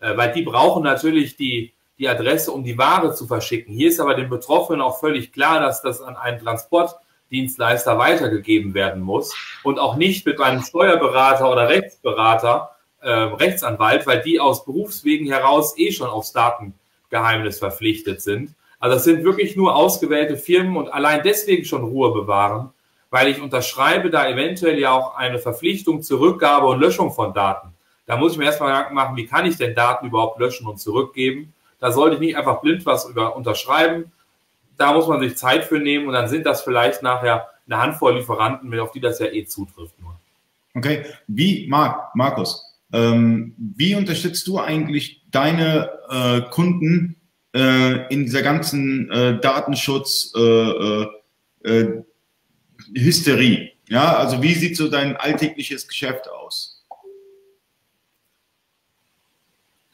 äh, weil die brauchen natürlich die, die Adresse, um die Ware zu verschicken. Hier ist aber den Betroffenen auch völlig klar, dass das an einen Transportdienstleister weitergegeben werden muss und auch nicht mit einem Steuerberater oder Rechtsberater, äh, Rechtsanwalt, weil die aus Berufswegen heraus eh schon aufs Datengeheimnis verpflichtet sind. Also es sind wirklich nur ausgewählte Firmen und allein deswegen schon Ruhe bewahren, weil ich unterschreibe da eventuell ja auch eine Verpflichtung zur Rückgabe und Löschung von Daten. Da muss ich mir erstmal Gedanken machen, wie kann ich denn Daten überhaupt löschen und zurückgeben? Da sollte ich nicht einfach blind was über unterschreiben. Da muss man sich Zeit für nehmen und dann sind das vielleicht nachher eine Handvoll Lieferanten, auf die das ja eh zutrifft. Nur. Okay, wie, Marc, Markus, ähm, wie unterstützt du eigentlich deine äh, Kunden äh, in dieser ganzen äh, Datenschutz äh, äh, Hysterie? Ja, also wie sieht so dein alltägliches Geschäft aus?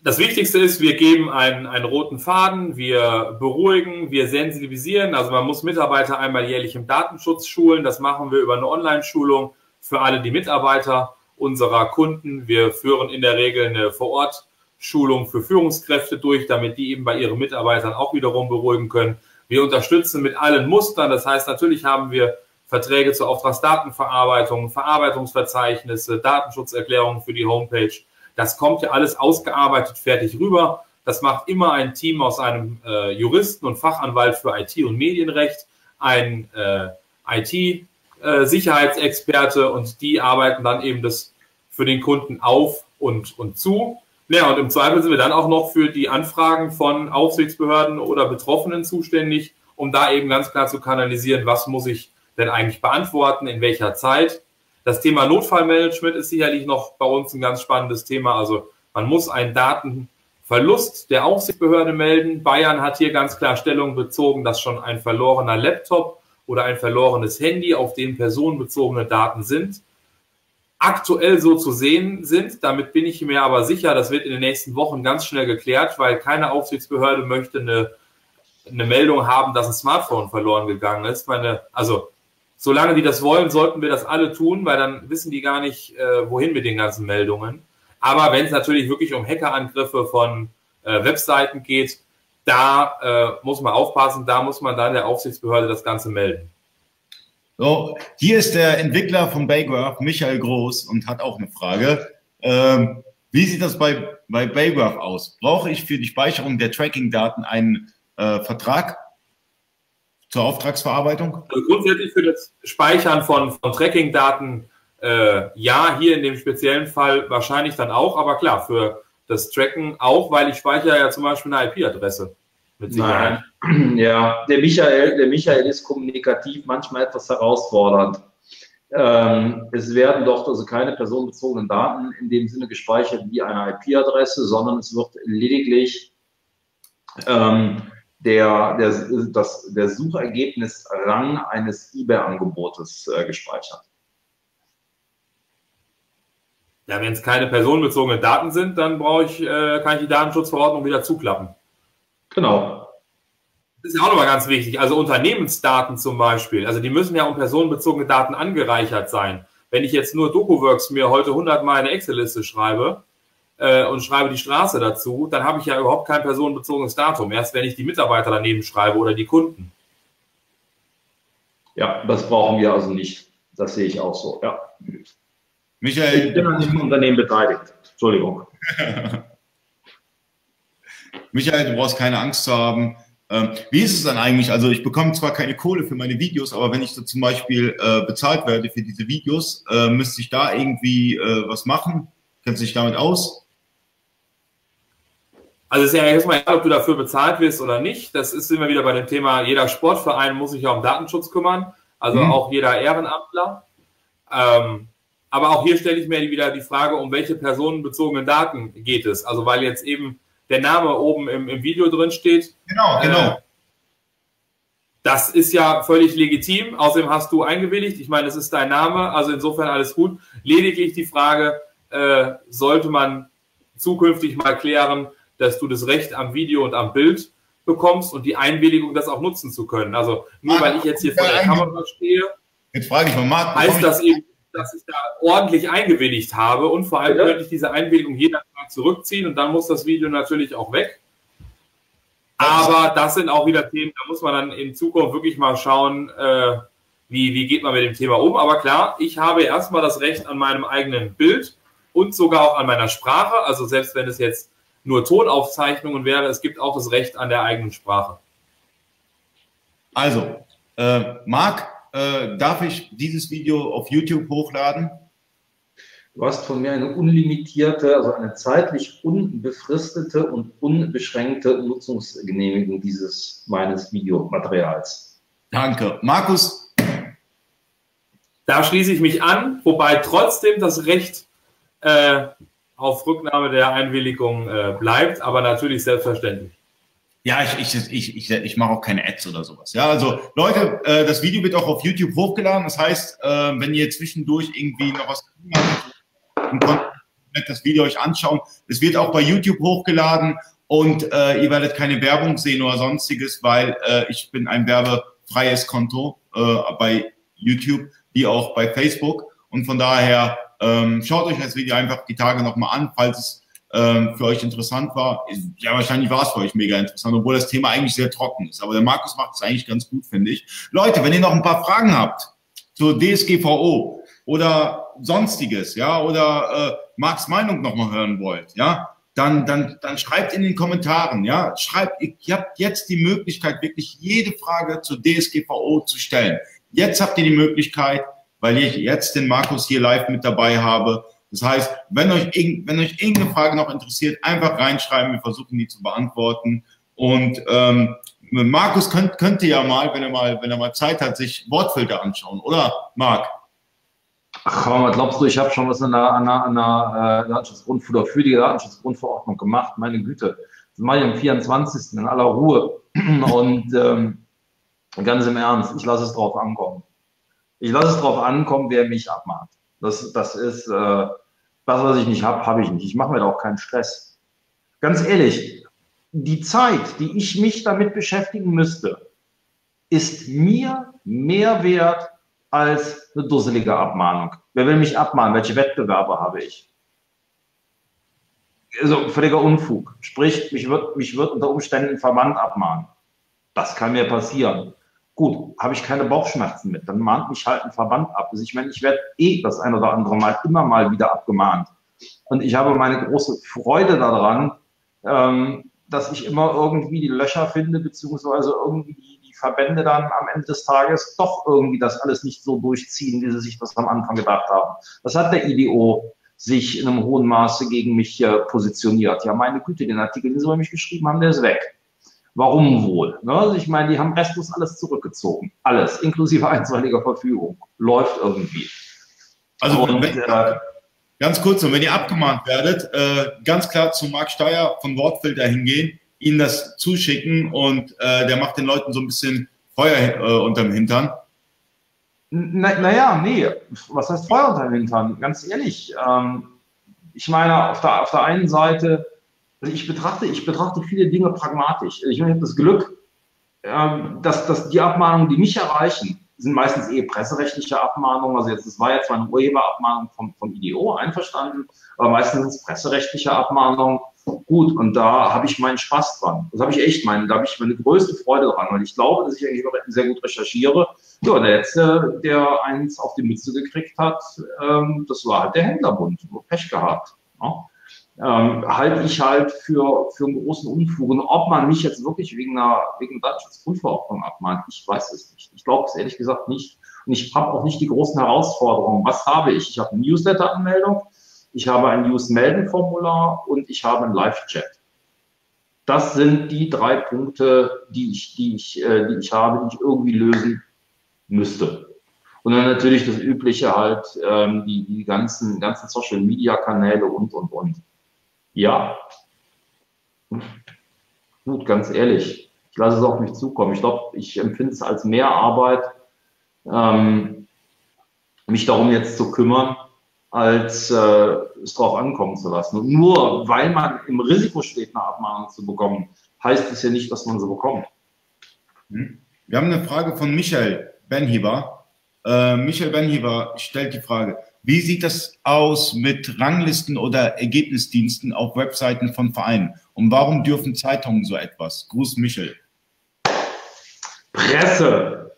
Das Wichtigste ist, wir geben einen, einen roten Faden, wir beruhigen, wir sensibilisieren. Also man muss Mitarbeiter einmal jährlich im Datenschutz schulen. Das machen wir über eine Online-Schulung für alle die Mitarbeiter unserer Kunden. Wir führen in der Regel eine Vor-Ort-Schulung für Führungskräfte durch, damit die eben bei ihren Mitarbeitern auch wiederum beruhigen können. Wir unterstützen mit allen Mustern. Das heißt, natürlich haben wir Verträge zur Auftragsdatenverarbeitung, Verarbeitungsverzeichnisse, Datenschutzerklärungen für die Homepage. Das kommt ja alles ausgearbeitet fertig rüber. Das macht immer ein Team aus einem äh, Juristen und Fachanwalt für IT und Medienrecht, ein äh, IT äh, und die arbeiten dann eben das für den Kunden auf und, und zu. Ja, und im Zweifel sind wir dann auch noch für die Anfragen von Aufsichtsbehörden oder Betroffenen zuständig, um da eben ganz klar zu kanalisieren, was muss ich denn eigentlich beantworten, in welcher Zeit. Das Thema Notfallmanagement ist sicherlich noch bei uns ein ganz spannendes Thema. Also man muss einen Datenverlust der Aufsichtsbehörde melden. Bayern hat hier ganz klar Stellung bezogen, dass schon ein verlorener Laptop oder ein verlorenes Handy, auf dem personenbezogene Daten sind, aktuell so zu sehen sind. Damit bin ich mir aber sicher, das wird in den nächsten Wochen ganz schnell geklärt, weil keine Aufsichtsbehörde möchte eine, eine Meldung haben, dass ein Smartphone verloren gegangen ist. Meine, also solange die das wollen, sollten wir das alle tun, weil dann wissen die gar nicht, äh, wohin mit den ganzen Meldungen. Aber wenn es natürlich wirklich um Hackerangriffe von äh, Webseiten geht, da äh, muss man aufpassen, da muss man dann der Aufsichtsbehörde das Ganze melden. So, hier ist der Entwickler von Baygraph, Michael Groß, und hat auch eine Frage. Ähm, wie sieht das bei, bei Baygraph aus? Brauche ich für die Speicherung der Tracking-Daten einen äh, Vertrag zur Auftragsverarbeitung? Also grundsätzlich für das Speichern von, von Tracking-Daten äh, ja, hier in dem speziellen Fall wahrscheinlich dann auch, aber klar, für das Tracken auch, weil ich speichere ja zum Beispiel eine IP-Adresse. Mit Sicherheit. Nein. Ja, der Michael, der Michael ist kommunikativ manchmal etwas herausfordernd. Ähm, es werden dort also keine personenbezogenen Daten in dem Sinne gespeichert wie eine IP-Adresse, sondern es wird lediglich ähm, der, der, das, der Suchergebnisrang eines eBay-Angebotes äh, gespeichert. Ja, wenn es keine personenbezogenen Daten sind, dann brauche ich, äh, kann ich die Datenschutzverordnung wieder zuklappen. Genau. Das ist ja auch nochmal ganz wichtig. Also Unternehmensdaten zum Beispiel, also die müssen ja um personenbezogene Daten angereichert sein. Wenn ich jetzt nur DocuWorks mir heute 100 Mal eine Excel-Liste schreibe äh, und schreibe die Straße dazu, dann habe ich ja überhaupt kein personenbezogenes Datum. Erst wenn ich die Mitarbeiter daneben schreibe oder die Kunden. Ja, das brauchen wir also nicht. Das sehe ich auch so. Ja. Michael. Ich bin an dem Unternehmen beteiligt. Entschuldigung. Michael, du brauchst keine Angst zu haben. Ähm, wie ist es dann eigentlich? Also ich bekomme zwar keine Kohle für meine Videos, aber wenn ich so zum Beispiel äh, bezahlt werde für diese Videos, äh, müsste ich da irgendwie äh, was machen? Kennst du dich damit aus? Also es ist ja erstmal egal, ob du dafür bezahlt wirst oder nicht. Das ist immer wieder bei dem Thema, jeder Sportverein muss sich ja um Datenschutz kümmern, also mhm. auch jeder Ehrenamtler. Ähm, aber auch hier stelle ich mir wieder die Frage, um welche personenbezogenen Daten geht es? Also weil jetzt eben der Name oben im, im Video drin steht. Genau, genau. Äh, das ist ja völlig legitim. Außerdem hast du eingewilligt. Ich meine, es ist dein Name, also insofern alles gut. Lediglich die Frage, äh, sollte man zukünftig mal klären, dass du das Recht am Video und am Bild bekommst und die Einwilligung, das auch nutzen zu können. Also nur ah, weil ich jetzt hier vor der Kamera stehe, jetzt frage ich mal, Marc, heißt das eben dass ich da ordentlich eingewilligt habe und vor allem ja. könnte ich diese Einwilligung jederzeit zurückziehen und dann muss das Video natürlich auch weg. Aber das sind auch wieder Themen, da muss man dann in Zukunft wirklich mal schauen, äh, wie, wie geht man mit dem Thema um. Aber klar, ich habe erstmal das Recht an meinem eigenen Bild und sogar auch an meiner Sprache. Also selbst wenn es jetzt nur Tonaufzeichnungen wäre, es gibt auch das Recht an der eigenen Sprache. Also, äh, Marc, äh, darf ich dieses Video auf YouTube hochladen? Du hast von mir eine unlimitierte, also eine zeitlich unbefristete und unbeschränkte Nutzungsgenehmigung dieses meines Videomaterials. Danke. Markus, Da schließe ich mich an, wobei trotzdem das Recht äh, auf Rücknahme der Einwilligung äh, bleibt, aber natürlich selbstverständlich. Ja, ich, ich, ich, ich, ich mache auch keine Ads oder sowas. Ja, also Leute, äh, das Video wird auch auf YouTube hochgeladen. Das heißt, äh, wenn ihr zwischendurch irgendwie noch was habt, das Video euch anschauen. Es wird auch bei YouTube hochgeladen und äh, ihr werdet keine Werbung sehen oder sonstiges, weil äh, ich bin ein werbefreies Konto äh, bei YouTube, wie auch bei Facebook. Und von daher ähm, schaut euch das Video einfach die Tage nochmal an, falls es ähm, für euch interessant war. Ja, wahrscheinlich war es für euch mega interessant, obwohl das Thema eigentlich sehr trocken ist. Aber der Markus macht es eigentlich ganz gut, finde ich. Leute, wenn ihr noch ein paar Fragen habt zur DSGVO oder sonstiges, ja, oder äh, Marks Meinung nochmal hören wollt, ja, dann, dann, dann schreibt in den Kommentaren, ja, schreibt, ihr habt jetzt die Möglichkeit, wirklich jede Frage zur DSGVO zu stellen. Jetzt habt ihr die Möglichkeit, weil ich jetzt den Markus hier live mit dabei habe, das heißt, wenn euch, wenn euch irgendeine Frage noch interessiert, einfach reinschreiben, wir versuchen die zu beantworten. Und ähm, Markus könnt, könnte ja mal, wenn er mal, wenn er mal Zeit hat, sich Wortfilter anschauen, oder Marc? Ach, was glaubst du, ich habe schon was an der, an der, an der äh, für die Datenschutzgrundverordnung gemacht, meine Güte. Das mache ich am 24. in aller Ruhe. Und ähm, ganz im Ernst, ich lasse es drauf ankommen. Ich lasse es drauf ankommen, wer mich abmacht. Das, das ist, äh, das, was ich nicht habe, habe ich nicht. Ich mache mir da auch keinen Stress. Ganz ehrlich, die Zeit, die ich mich damit beschäftigen müsste, ist mir mehr wert als eine dusselige Abmahnung. Wer will mich abmahnen? Welche Wettbewerbe habe ich? Also völliger Unfug. Sprich, mich wird, mich wird unter Umständen ein Verband abmahnen. Das kann mir passieren. Gut, habe ich keine Bauchschmerzen mit, dann mahnt mich halt ein Verband ab. Also ich meine, ich werde eh das ein oder andere Mal immer mal wieder abgemahnt. Und ich habe meine große Freude daran, ähm, dass ich immer irgendwie die Löcher finde, beziehungsweise irgendwie die, die Verbände dann am Ende des Tages doch irgendwie das alles nicht so durchziehen, wie sie sich das am Anfang gedacht haben. Das hat der IDO sich in einem hohen Maße gegen mich äh, positioniert. Ja, meine Güte, den Artikel, den sie über mich geschrieben haben, der ist weg. Warum wohl? Ne? Also ich meine, die haben restlos alles zurückgezogen. Alles, inklusive einstweiliger Verfügung. Läuft irgendwie. Also und, wenn, äh, ganz kurz, und wenn ihr abgemahnt werdet, äh, ganz klar zu Marc Steyer von Wortfilter hingehen, ihnen das zuschicken und äh, der macht den Leuten so ein bisschen Feuer äh, unterm Hintern. Naja, na nee, was heißt Feuer unterm Hintern? Ganz ehrlich, ähm, ich meine, auf der, auf der einen Seite also ich betrachte, ich betrachte viele Dinge pragmatisch. Ich habe das Glück, ähm, dass, dass die Abmahnungen, die mich erreichen, sind meistens eh presserechtliche Abmahnungen. Also jetzt, das war jetzt zwar eine Urheberabmahnung vom, vom IDO einverstanden, aber meistens sind es presserechtliche Abmahnungen. Gut, und da habe ich meinen Spaß dran. Das habe ich echt meinen, da habe ich meine größte Freude dran, weil ich glaube, dass ich eigentlich sehr gut recherchiere. Ja, der letzte, der eins auf die Mütze gekriegt hat, ähm, das war halt der Händlerbund. Pech gehabt. Ja ähm, halte ich halt für, für einen großen Unfug. Und ob man mich jetzt wirklich wegen einer, wegen Datenschutzgrundverordnung abmahnt, ich weiß es nicht. Ich glaube es ehrlich gesagt nicht. Und ich habe auch nicht die großen Herausforderungen. Was habe ich? Ich habe eine Newsletter-Anmeldung, ich habe ein News-Melden-Formular und ich habe einen Live-Chat. Das sind die drei Punkte, die ich, die ich, äh, die ich habe, die ich irgendwie lösen müsste. Und dann natürlich das Übliche halt, ähm, die, die ganzen, ganzen Social-Media-Kanäle und, und, und. Ja. Gut, ganz ehrlich. Ich lasse es auf mich zukommen. Ich glaube, ich empfinde es als mehr Arbeit, ähm, mich darum jetzt zu kümmern, als äh, es darauf ankommen zu lassen. Und nur weil man im Risiko steht, eine Abmahnung zu bekommen, heißt es ja nicht, dass man sie bekommt. Hm. Wir haben eine Frage von Michael Benhiber. Äh, Michael Benhiber stellt die Frage, wie sieht das aus mit Ranglisten oder Ergebnisdiensten auf Webseiten von Vereinen? Und warum dürfen Zeitungen so etwas? Gruß Michel. Presse.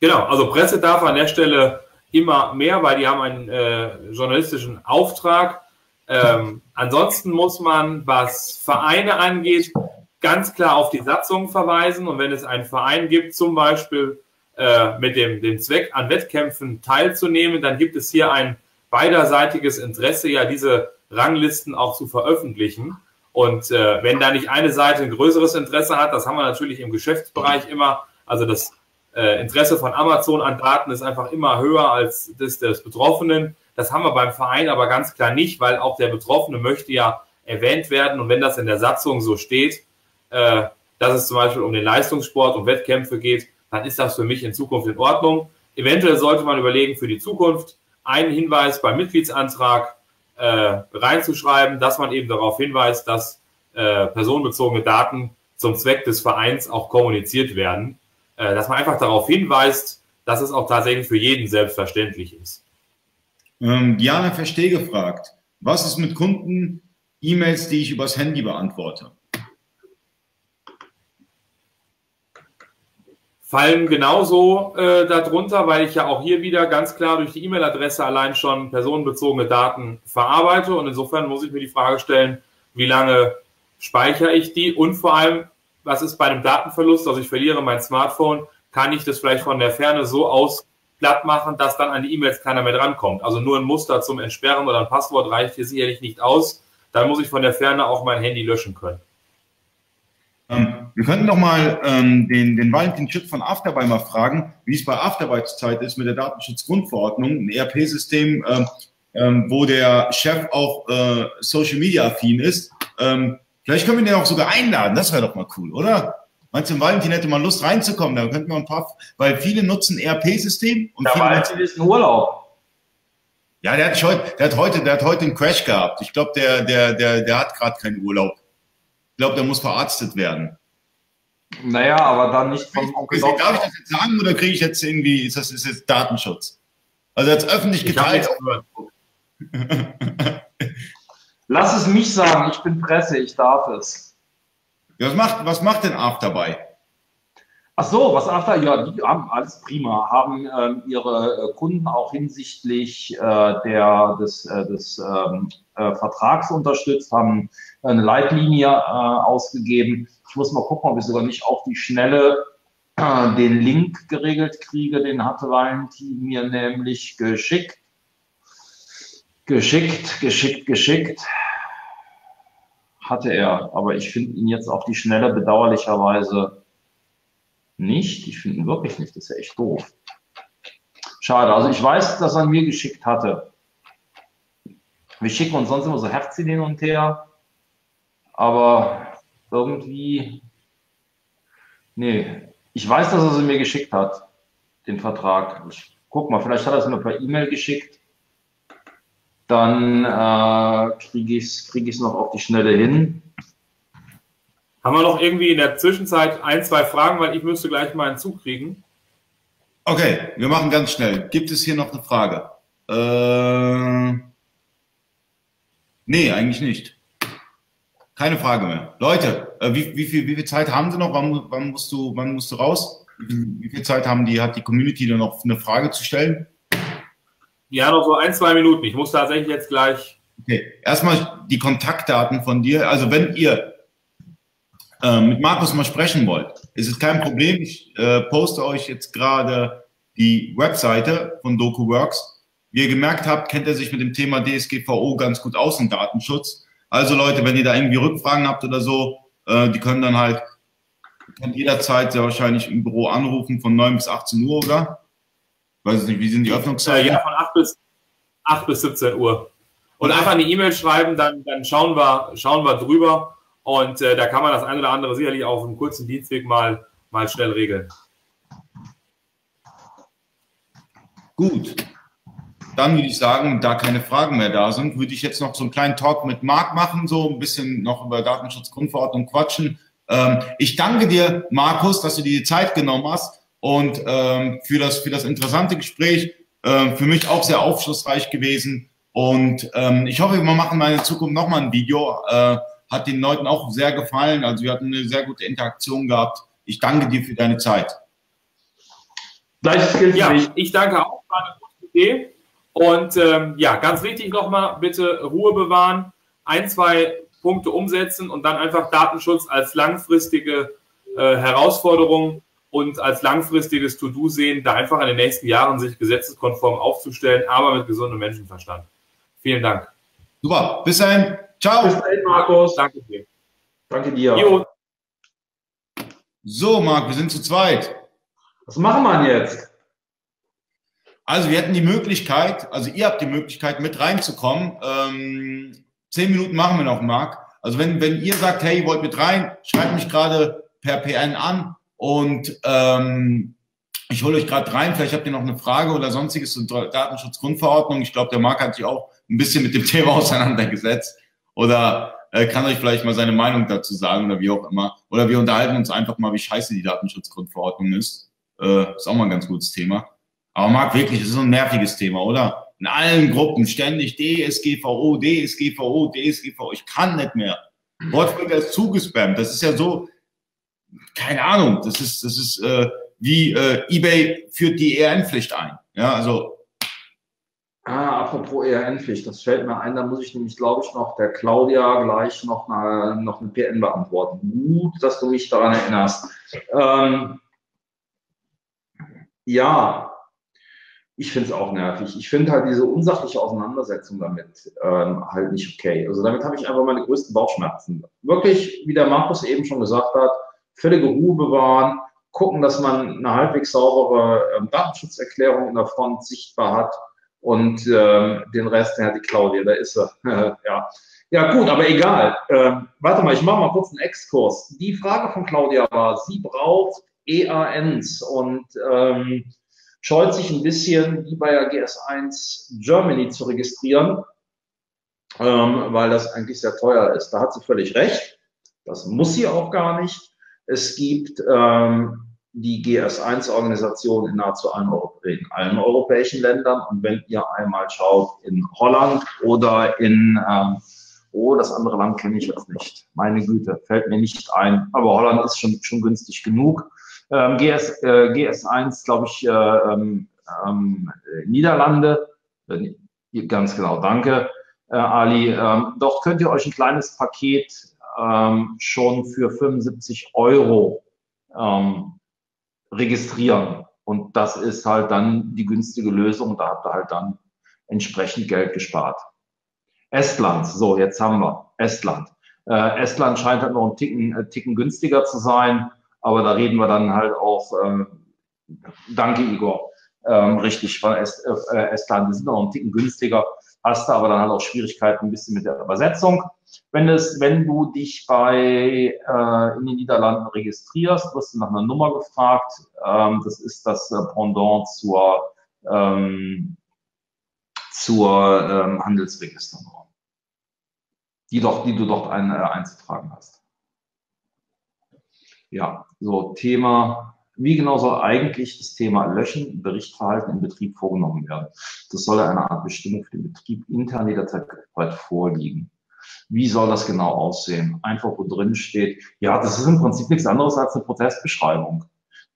Genau, also Presse darf an der Stelle immer mehr, weil die haben einen äh, journalistischen Auftrag. Ähm, ansonsten muss man, was Vereine angeht, ganz klar auf die Satzung verweisen. Und wenn es einen Verein gibt, zum Beispiel äh, mit dem, dem Zweck, an Wettkämpfen teilzunehmen, dann gibt es hier ein beiderseitiges Interesse, ja diese Ranglisten auch zu veröffentlichen. Und äh, wenn da nicht eine Seite ein größeres Interesse hat, das haben wir natürlich im Geschäftsbereich immer, also das äh, Interesse von Amazon an Daten ist einfach immer höher als das des Betroffenen. Das haben wir beim Verein aber ganz klar nicht, weil auch der Betroffene möchte ja erwähnt werden. Und wenn das in der Satzung so steht, äh, dass es zum Beispiel um den Leistungssport, um Wettkämpfe geht, dann ist das für mich in Zukunft in Ordnung. Eventuell sollte man überlegen, für die Zukunft einen Hinweis beim Mitgliedsantrag äh, reinzuschreiben, dass man eben darauf hinweist, dass äh, personenbezogene Daten zum Zweck des Vereins auch kommuniziert werden. Äh, dass man einfach darauf hinweist, dass es auch tatsächlich für jeden selbstverständlich ist. Ähm, Diana Versteh gefragt, was ist mit Kunden, E-Mails, die ich übers Handy beantworte? Fallen genauso äh, darunter, weil ich ja auch hier wieder ganz klar durch die E-Mail-Adresse allein schon personenbezogene Daten verarbeite. Und insofern muss ich mir die Frage stellen, wie lange speichere ich die und vor allem, was ist bei einem Datenverlust, also ich verliere mein Smartphone, kann ich das vielleicht von der Ferne so aus glatt machen, dass dann an die E-Mails keiner mehr drankommt. Also nur ein Muster zum Entsperren oder ein Passwort reicht hier sicherlich nicht aus. Dann muss ich von der Ferne auch mein Handy löschen können. Ähm, wir könnten doch mal ähm, den, den Valentin Schipp von Afterby mal fragen, wie es bei Afterby zurzeit ist mit der Datenschutzgrundverordnung, ein ERP-System, ähm, ähm, wo der Chef auch äh, Social Media affin ist. Ähm, vielleicht können wir den auch sogar einladen, das wäre doch mal cool, oder? Meinst du, Valentin hätte mal Lust reinzukommen? Da könnten wir ein paar, weil viele nutzen ERP-System und ja, viele Valentin ist ein Urlaub. Ja, der hat, heute, der hat heute, der hat heute einen Crash gehabt. Ich glaube, der, der, der, der hat gerade keinen Urlaub. Ich glaube, der muss verarztet werden. Naja, aber dann nicht vom Onkel Darf ich das jetzt sagen oder kriege ich jetzt irgendwie, ist das ist jetzt Datenschutz? Also jetzt öffentlich geteilt. Lass es mich sagen, ich bin Presse, ich darf es. Ja, was, macht, was macht denn AF dabei? Ach so, was After, ja, die haben alles prima, haben ähm, ihre äh, Kunden auch hinsichtlich äh, der, des, äh, des ähm, äh, Vertrags unterstützt, haben eine Leitlinie äh, ausgegeben. Ich muss mal gucken, ob ich sogar nicht auf die Schnelle äh, den Link geregelt kriege. Den hatte Valentin mir nämlich geschickt. Geschickt, geschickt, geschickt. Hatte er, aber ich finde ihn jetzt auf die Schnelle bedauerlicherweise nicht. Ich finde ihn wirklich nicht. Das ist ja echt doof. Schade. Also ich weiß, dass er mir geschickt hatte. Wir schicken uns sonst immer so Herzchen hin und her. Aber irgendwie, nee, ich weiß, dass er sie mir geschickt hat, den Vertrag. Ich guck mal, vielleicht hat er es mir per E-Mail geschickt. Dann äh, kriege ich es krieg noch auf die Schnelle hin. Haben wir noch irgendwie in der Zwischenzeit ein, zwei Fragen, weil ich müsste gleich mal einen Zug kriegen. Okay, wir machen ganz schnell. Gibt es hier noch eine Frage? Äh, nee, eigentlich nicht. Keine Frage mehr. Leute, äh, wie, wie, viel, wie viel Zeit haben Sie noch? Wann, wann, musst, du, wann musst du raus? Wie viel Zeit haben die, hat die Community da noch eine Frage zu stellen? Ja, noch so ein, zwei Minuten. Ich muss tatsächlich jetzt gleich. Okay, erstmal die Kontaktdaten von dir. Also wenn ihr äh, mit Markus mal sprechen wollt, ist es kein Problem. Ich äh, poste euch jetzt gerade die Webseite von DokuWorks. Wie ihr gemerkt habt, kennt er sich mit dem Thema DSGVO ganz gut aus und Datenschutz. Also Leute, wenn ihr da irgendwie Rückfragen habt oder so, äh, die können dann halt könnt jederzeit sehr wahrscheinlich im Büro anrufen von 9 bis 18 Uhr, oder? Weiß nicht, wie sind die Öffnungszeiten? Ja, von 8 bis, 8 bis 17 Uhr. Und einfach eine E-Mail schreiben, dann, dann schauen, wir, schauen wir drüber. Und äh, da kann man das eine oder andere sicherlich auf einem kurzen Dienstweg mal, mal schnell regeln. Gut dann würde ich sagen, da keine Fragen mehr da sind, würde ich jetzt noch so einen kleinen Talk mit Marc machen, so ein bisschen noch über Datenschutzgrundverordnung quatschen. Ähm, ich danke dir, Markus, dass du dir die Zeit genommen hast und ähm, für, das, für das interessante Gespräch. Äh, für mich auch sehr aufschlussreich gewesen. Und ähm, ich hoffe, wir machen mal in Zukunft nochmal ein Video. Äh, hat den Leuten auch sehr gefallen. Also wir hatten eine sehr gute Interaktion gehabt. Ich danke dir für deine Zeit. Gleiches gilt ja, ich danke auch. War eine gute Idee. Und ähm, ja, ganz wichtig nochmal, bitte Ruhe bewahren, ein, zwei Punkte umsetzen und dann einfach Datenschutz als langfristige äh, Herausforderung und als langfristiges To-Do sehen, da einfach in den nächsten Jahren sich gesetzeskonform aufzustellen, aber mit gesundem Menschenverstand. Vielen Dank. Super, bis dahin. Ciao. Bis dahin, Markus. Danke dir. Danke dir. Jo. So, Marc, wir sind zu zweit. Was machen wir jetzt? Also wir hätten die Möglichkeit, also ihr habt die Möglichkeit mit reinzukommen. Ähm, zehn Minuten machen wir noch, Marc. Also wenn, wenn ihr sagt, hey, ihr wollt mit rein, schreibt mich gerade per PN an und ähm, ich hole euch gerade rein. Vielleicht habt ihr noch eine Frage oder sonstiges zur Datenschutzgrundverordnung. Ich glaube, der Marc hat sich auch ein bisschen mit dem Thema auseinandergesetzt oder äh, kann euch vielleicht mal seine Meinung dazu sagen oder wie auch immer. Oder wir unterhalten uns einfach mal, wie scheiße die Datenschutzgrundverordnung ist. Äh, ist auch mal ein ganz gutes Thema. Aber Marc, wirklich, das ist so ein nerviges Thema, oder? In allen Gruppen ständig DSGVO, DSGVO, DSGVO. Ich kann nicht mehr. Wortwörter ist zugespammt. Das ist ja so, keine Ahnung, das ist, das ist äh, wie äh, eBay führt die ERN-Pflicht ein. Ja, also. Apropos ERN-Pflicht, das fällt mir ein, da muss ich nämlich, glaube ich, noch der Claudia gleich noch eine, noch eine PN beantworten. Gut, dass du mich daran erinnerst. Ähm, ja, ich finde es auch nervig. Ich finde halt diese unsachliche Auseinandersetzung damit ähm, halt nicht okay. Also damit habe ich einfach meine größten Bauchschmerzen. Wirklich, wie der Markus eben schon gesagt hat, völlige Ruhe bewahren, gucken, dass man eine halbwegs saubere ähm, Datenschutzerklärung in der Front sichtbar hat und ähm, den Rest, ja, die Claudia, da ist er. ja. ja, gut, aber egal. Ähm, warte mal, ich mache mal kurz einen Exkurs. Die Frage von Claudia war, sie braucht EANs und ähm, scheut sich ein bisschen, wie bei der GS1 Germany zu registrieren, ähm, weil das eigentlich sehr teuer ist. Da hat sie völlig recht. Das muss sie auch gar nicht. Es gibt ähm, die GS1-Organisation in nahezu allen, in allen, europäischen Ländern. Und wenn ihr einmal schaut in Holland oder in, ähm, oh, das andere Land kenne ich jetzt nicht. Meine Güte, fällt mir nicht ein. Aber Holland ist schon, schon günstig genug. Ähm, GS, äh, GS1, glaube ich, äh, ähm, ähm, Niederlande. Äh, ganz genau, danke, äh, Ali. Ähm, dort könnt ihr euch ein kleines Paket ähm, schon für 75 Euro ähm, registrieren. Und das ist halt dann die günstige Lösung. Da habt ihr halt dann entsprechend Geld gespart. Estland, so, jetzt haben wir Estland. Äh, Estland scheint halt noch ein Ticken, äh, Ticken günstiger zu sein. Aber da reden wir dann halt auch, ähm, danke Igor, ähm, richtig, von Est, äh, Estland, die sind noch ein Ticken günstiger, hast du aber dann halt auch Schwierigkeiten ein bisschen mit der Übersetzung. Wenn, es, wenn du dich bei äh, in den Niederlanden registrierst, wirst du nach einer Nummer gefragt. Ähm, das ist das äh, Pendant zur, ähm, zur ähm, Handelsregisternummer, die, die du dort ein, äh, einzutragen hast. Ja, so Thema, wie genau soll eigentlich das Thema Löschen, Berichtverhalten im Betrieb vorgenommen werden? Das soll eine Art Bestimmung für den Betrieb intern jederzeit vorliegen. Wie soll das genau aussehen? Einfach wo drin steht, ja, das ist im Prinzip nichts anderes als eine Prozessbeschreibung.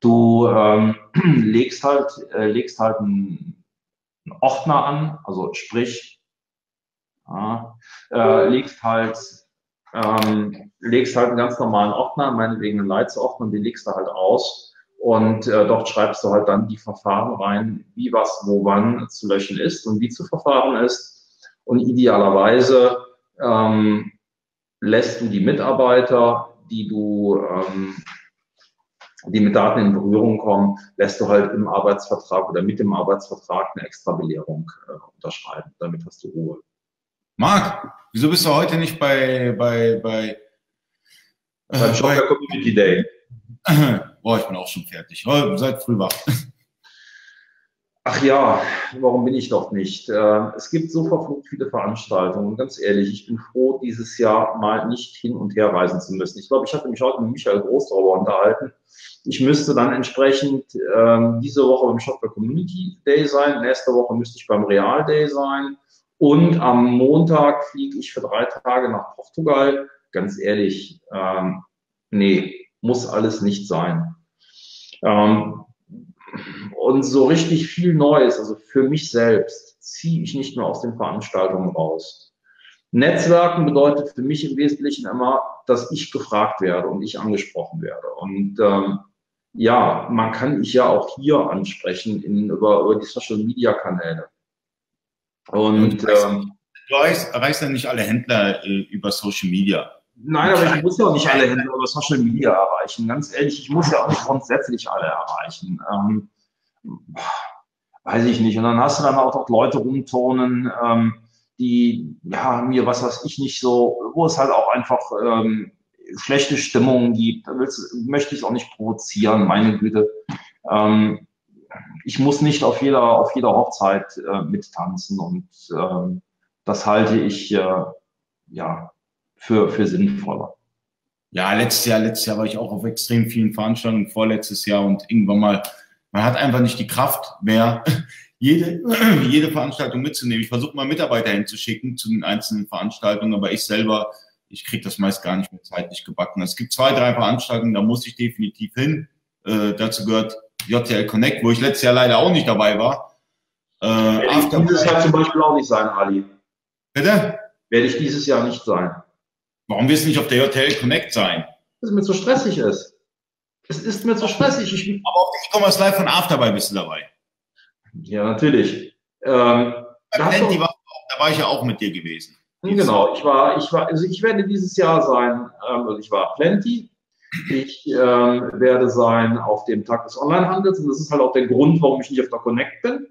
Du ähm, legst halt, äh, legst halt einen, einen Ordner an, also sprich, ja, äh, legst halt ähm, legst halt einen ganz normalen Ordner, meinetwegen einen Leitsordner, den legst du halt aus und äh, dort schreibst du halt dann die Verfahren rein, wie was, wo, wann zu löschen ist und wie zu verfahren ist. Und idealerweise ähm, lässt du die Mitarbeiter, die du, ähm, die mit Daten in Berührung kommen, lässt du halt im Arbeitsvertrag oder mit dem Arbeitsvertrag eine extra Belehrung äh, unterschreiben. Damit hast du Ruhe. Marc, wieso bist du heute nicht bei, bei, bei, äh, beim Community Day? Boah, ich bin auch schon fertig. Oh, seid früh wach. Ach ja, warum bin ich doch nicht? Äh, es gibt so verflucht viele Veranstaltungen. Ganz ehrlich, ich bin froh, dieses Jahr mal nicht hin und her reisen zu müssen. Ich glaube, ich hatte mich heute mit Michael Groß darüber unterhalten. Ich müsste dann entsprechend ähm, diese Woche beim Shopware Community Day sein. Nächste Woche müsste ich beim Real Day sein. Und am Montag fliege ich für drei Tage nach Portugal. Ganz ehrlich, ähm, nee, muss alles nicht sein. Ähm, und so richtig viel Neues, also für mich selbst, ziehe ich nicht mehr aus den Veranstaltungen raus. Netzwerken bedeutet für mich im Wesentlichen immer, dass ich gefragt werde und ich angesprochen werde. Und ähm, ja, man kann ich ja auch hier ansprechen in, über, über die Social Media Kanäle. Und, und ähm, du erreichst, erreichst ja nicht alle Händler äh, über Social Media. Nein, aber ich muss ja auch nicht alle Händler über Social Media erreichen. Ganz ehrlich, ich muss ja auch nicht grundsätzlich alle erreichen. Ähm, weiß ich nicht. Und dann hast du dann auch noch Leute rumturnen, ähm, die ja mir was weiß ich nicht so, wo es halt auch einfach ähm, schlechte Stimmungen gibt. Da möchte ich auch nicht provozieren, meine Güte. Ähm, ich muss nicht auf jeder, auf jeder Hochzeit äh, mittanzen und ähm, das halte ich äh, ja für, für sinnvoller. Ja, letztes Jahr, letztes Jahr war ich auch auf extrem vielen Veranstaltungen, vorletztes Jahr und irgendwann mal, man hat einfach nicht die Kraft mehr, jede, jede Veranstaltung mitzunehmen. Ich versuche mal Mitarbeiter hinzuschicken zu den einzelnen Veranstaltungen, aber ich selber, ich kriege das meist gar nicht mehr zeitlich gebacken. Es gibt zwei, drei Veranstaltungen, da muss ich definitiv hin. Äh, dazu gehört JTL Connect, wo ich letztes Jahr leider auch nicht dabei war. Äh, Werde ich dieses Jahr zum Beispiel auch nicht sein, Ali. Bitte? Werde ich dieses Jahr nicht sein. Warum wirst du nicht auf der JTL Connect sein? Weil es mir zu stressig ist. Es ist mir zu stressig. Ich, aber auf der E-Commerce Live von Afterby bist du dabei. Ja, natürlich. Ähm, da, war, da war ich ja auch mit dir gewesen. Genau, ich war, ich war, also ich werde dieses Jahr sein, ähm, also ich war Plenty. Ich ähm, werde sein auf dem Tag des Onlinehandels und das ist halt auch der Grund, warum ich nicht auf der Connect bin.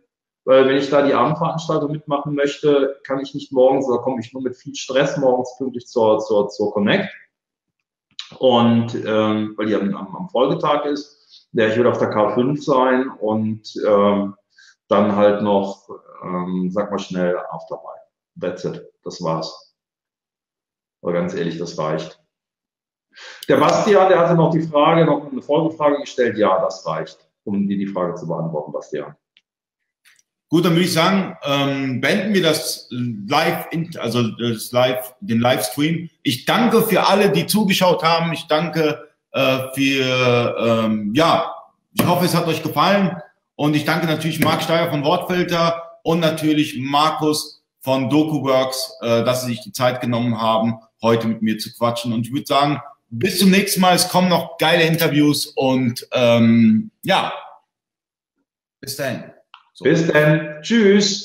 Weil wenn ich da die Abendveranstaltung mitmachen möchte, kann ich nicht morgens, da komme ich nur mit viel Stress morgens pünktlich zur, zur, zur Connect. Und ähm, weil die am, am Folgetag ist, ja, ich werde auf der K5 sein und ähm, dann halt noch, ähm, sag mal schnell, Afterbuy. That's it. Das war's. Aber ganz ehrlich, das reicht. Der Bastian, der hatte noch die Frage, noch eine Folgefrage gestellt. Ja, das reicht, um dir die Frage zu beantworten, Bastian. Gut, dann würde ich sagen, ähm, beenden wir das Live, also das Live, den Livestream. Ich danke für alle, die zugeschaut haben. Ich danke äh, für, ähm, ja, ich hoffe, es hat euch gefallen. Und ich danke natürlich Marc Steyer von Wortfilter und natürlich Markus von DokuWorks, äh, dass sie sich die Zeit genommen haben, heute mit mir zu quatschen. Und ich würde sagen, bis zum nächsten Mal. Es kommen noch geile Interviews und ähm, ja, bis dahin. So. Bis dann. Tschüss.